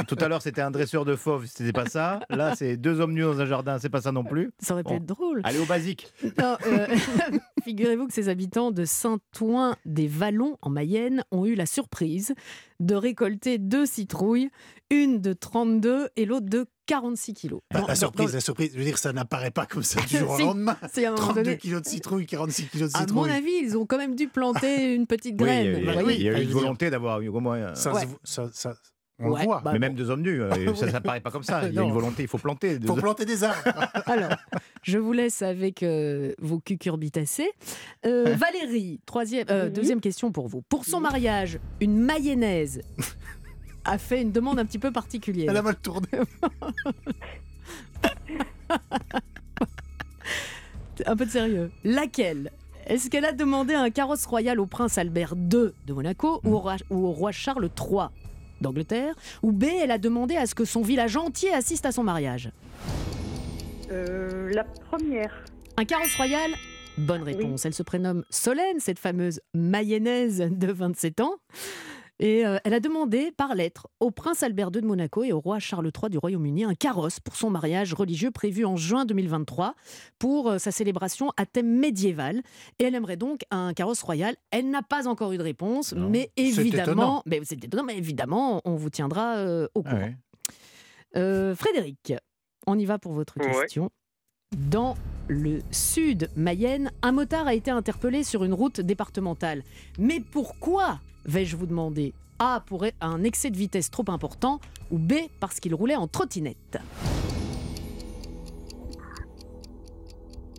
[SPEAKER 2] Tout à l'heure, c'était un dresseur de fauves, c'était pas ça. Là, c'est deux hommes nus dans un jardin, c'est pas ça non plus.
[SPEAKER 1] Ça aurait pu
[SPEAKER 2] Bon.
[SPEAKER 1] être drôle.
[SPEAKER 2] Allez au basique.
[SPEAKER 1] Non, euh, Figurez-vous que ces habitants de Saint-Ouen-des-Vallons, en Mayenne, ont eu la surprise de récolter deux citrouilles, une de 32 et l'autre de 46 kilos.
[SPEAKER 10] Bah,
[SPEAKER 1] Dans-
[SPEAKER 10] la surprise,
[SPEAKER 1] dans-
[SPEAKER 10] la surprise, je veux dire, ça n'apparaît pas comme ça du jour au lendemain.
[SPEAKER 1] si, à un moment
[SPEAKER 10] 32
[SPEAKER 1] donné-
[SPEAKER 10] kilos de citrouille, 46 kilos de
[SPEAKER 1] À
[SPEAKER 10] citrouille.
[SPEAKER 1] mon avis, ils ont quand même dû planter une petite
[SPEAKER 2] Oui,
[SPEAKER 1] graine. voyez.
[SPEAKER 2] il y a eu une volonté d'avoir eu au moins. euh,
[SPEAKER 10] Ça,
[SPEAKER 1] Ouais.
[SPEAKER 10] se- ça, ça- On le voit.
[SPEAKER 2] Mais même deux hommes nus, euh, ça, ça paraît pas comme ça. Il y a une volonté, il faut planter.
[SPEAKER 10] Il faut planter des arbres.
[SPEAKER 1] Alors, je vous laisse avec euh, vos cucurbitacées. Euh, Valérie, troisième, euh, deuxième question pour vous. Pour son mariage, une mayonnaise a fait une demande un petit peu particulière.
[SPEAKER 10] Elle a mal tourné.
[SPEAKER 1] un peu de sérieux. Laquelle? Est-ce qu'elle a demandé un carrosse royal au prince Albert II de Monaco ou, au roi, ou au roi Charles III d'Angleterre Ou B, elle a demandé à ce que son village entier assiste à son mariage
[SPEAKER 16] Euh, la première.
[SPEAKER 1] Un carrosse royal? Bonne réponse. Elle se prénomme Solène, cette fameuse mayonnaise de 27 ans. Et euh, elle a demandé par lettre au prince Albert II de Monaco et au roi Charles III du Royaume-Uni un carrosse pour son mariage religieux prévu en juin 2023 pour euh, sa célébration à thème médiéval. Et elle aimerait donc un carrosse royal. Elle n'a pas encore eu de réponse, mais évidemment, mais c'est étonnant, mais évidemment, on vous tiendra euh, au courant. Euh, Frédéric, on y va pour votre
[SPEAKER 17] Ouais.
[SPEAKER 1] question. Dans le sud Mayenne, un motard a été interpellé sur une route départementale. Mais pourquoi, vais-je vous demander A, pour un excès de vitesse trop important, ou B, parce qu'il roulait en trottinette?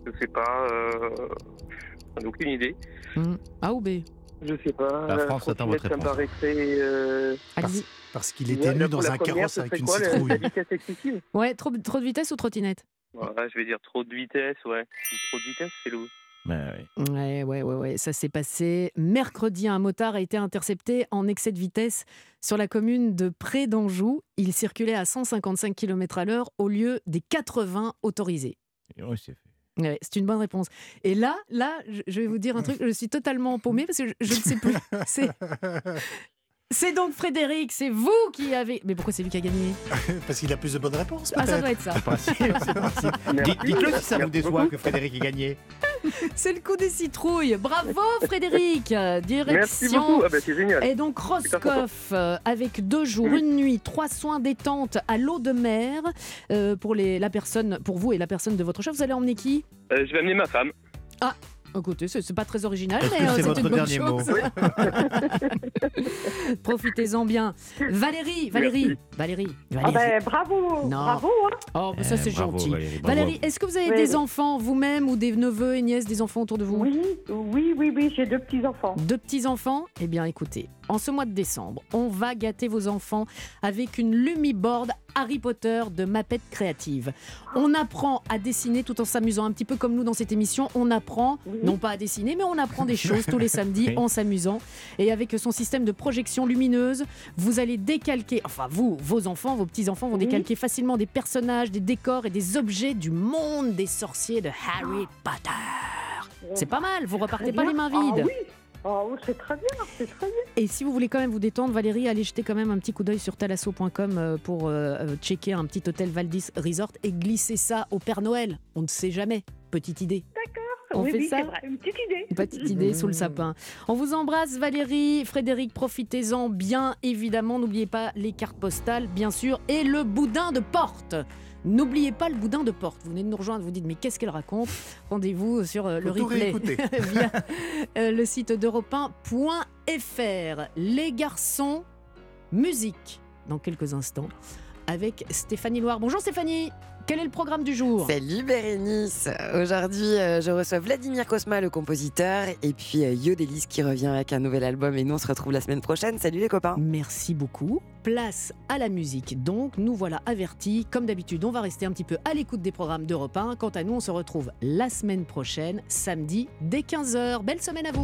[SPEAKER 17] Je sais pas. Euh... j'en ai aucune idée.
[SPEAKER 1] Hmm, A ou B?
[SPEAKER 17] Je sais pas.
[SPEAKER 2] La France attend votre
[SPEAKER 17] Ça me
[SPEAKER 2] réponse.
[SPEAKER 17] paraîtrait. Euh...
[SPEAKER 10] Parce qu'il
[SPEAKER 17] Ouais,
[SPEAKER 10] était
[SPEAKER 17] la-
[SPEAKER 10] nu dans un
[SPEAKER 17] première,
[SPEAKER 10] carrosse avec une
[SPEAKER 17] quoi,
[SPEAKER 10] citrouille.
[SPEAKER 17] La vitesse excessive?
[SPEAKER 1] Ouais, trop, trop de vitesse ou trottinette?
[SPEAKER 17] Ouais, je vais dire trop de vitesse, ouais. Trop de vitesse, c'est lourd.
[SPEAKER 1] Ouais, ouais, ouais, ouais, ça s'est passé mercredi. Un motard a été intercepté en excès de vitesse sur la commune de Pré d'Anjou. Il circulait à 155 km à l'heure au lieu des 80 autorisés.
[SPEAKER 2] Oui, c'est fait.
[SPEAKER 1] Ouais, c'est une bonne réponse. Et là, là, je- vais vous dire un truc, je suis totalement paumée parce que je, je ne sais plus. C'est, c'est donc Frédéric, c'est vous qui avez. Mais pourquoi c'est lui qui a gagné?
[SPEAKER 10] Parce qu'il a plus de bonnes réponses.
[SPEAKER 1] Ah, ça doit être ça.
[SPEAKER 2] Dites-le si ça vous déçoit que Frédéric ait gagné.
[SPEAKER 1] C'est le coup des citrouilles. Bravo Frédéric. Direction.
[SPEAKER 17] Merci beaucoup. Ah bah, c'est génial.
[SPEAKER 1] Et donc. Roscoff, euh, avec deux jours, une nuit, trois soins détente à l'eau de mer euh, pour, les, la personne, pour vous et la personne de votre chef. Vous allez emmener qui?
[SPEAKER 17] Euh, je vais amener ma femme.
[SPEAKER 1] Ah, écoutez, c'est pas très original, mais euh,
[SPEAKER 2] c'est votre
[SPEAKER 1] une bonne
[SPEAKER 2] mot
[SPEAKER 1] chose. Profitez-en bien. Valérie, Valérie, Valérie,
[SPEAKER 16] Ah
[SPEAKER 1] Valérie.
[SPEAKER 16] ben, bravo,
[SPEAKER 1] Non.
[SPEAKER 16] bravo. Hein.
[SPEAKER 1] Oh, bah ça
[SPEAKER 2] Eh,
[SPEAKER 1] c'est
[SPEAKER 2] bravo,
[SPEAKER 1] gentil.
[SPEAKER 2] Valérie, bravo.
[SPEAKER 1] Est-ce que vous avez
[SPEAKER 16] Oui,
[SPEAKER 1] des
[SPEAKER 16] oui.
[SPEAKER 1] enfants vous-même ou des neveux et nièces, des enfants autour de vous?
[SPEAKER 16] Oui, oui, oui, oui, j'ai deux petits-enfants.
[SPEAKER 1] Deux petits-enfants? Eh bien écoutez, en ce mois de décembre, on va gâter vos enfants avec une Lumiboard Harry Potter de Mapette Créative. On apprend à dessiner tout en s'amusant, un petit peu comme nous dans cette émission. On apprend, non pas à dessiner, mais on apprend des choses tous les samedis en s'amusant. Et avec son système de projection lumineuse, vous allez décalquer, enfin vous, vos enfants, vos petits-enfants vont décalquer facilement des personnages, des décors et des objets du monde des sorciers de Harry Potter. C'est pas mal, vous repartez pas les mains vides.
[SPEAKER 16] Ah oui, Oui, c'est très bien, c'est très bien.
[SPEAKER 1] Et si vous voulez quand même vous détendre, Valérie, allez jeter quand même un petit coup d'œil sur talasso.com euh, pour euh, euh, checker un petit hôtel Valdis Resort et glisser ça au Père Noël. On ne sait jamais. Petite idée. On
[SPEAKER 16] oui,
[SPEAKER 1] fait
[SPEAKER 16] oui,
[SPEAKER 1] ça
[SPEAKER 16] vrai, une petite idée.
[SPEAKER 1] Une petite idée sous le sapin. On vous embrasse Valérie, Frédéric, profitez-en bien évidemment. N'oubliez pas les cartes postales, bien sûr, et le boudin de porte. N'oubliez pas le boudin de porte. Vous venez de nous rejoindre, vous dites mais qu'est-ce qu'elle raconte? Rendez-vous sur euh, le
[SPEAKER 10] Faut
[SPEAKER 1] replay via euh, le site d'europe 1.fr. Les garçons, musique dans quelques instants avec Stéphanie Loire. Bonjour Stéphanie, quel est le programme du jour?
[SPEAKER 18] Salut Bérénice Aujourd'hui, euh, je reçois Vladimir Kosma, le compositeur, et puis euh, Yodelis qui revient avec un nouvel album. Et nous, on se retrouve la semaine prochaine. Salut les copains
[SPEAKER 1] Merci beaucoup. Place à la musique. Donc, nous voilà avertis. Comme d'habitude, on va rester un petit peu à l'écoute des programmes d'Europe 1. Quant à nous, on se retrouve la semaine prochaine, samedi, dès 15h. Belle semaine à vous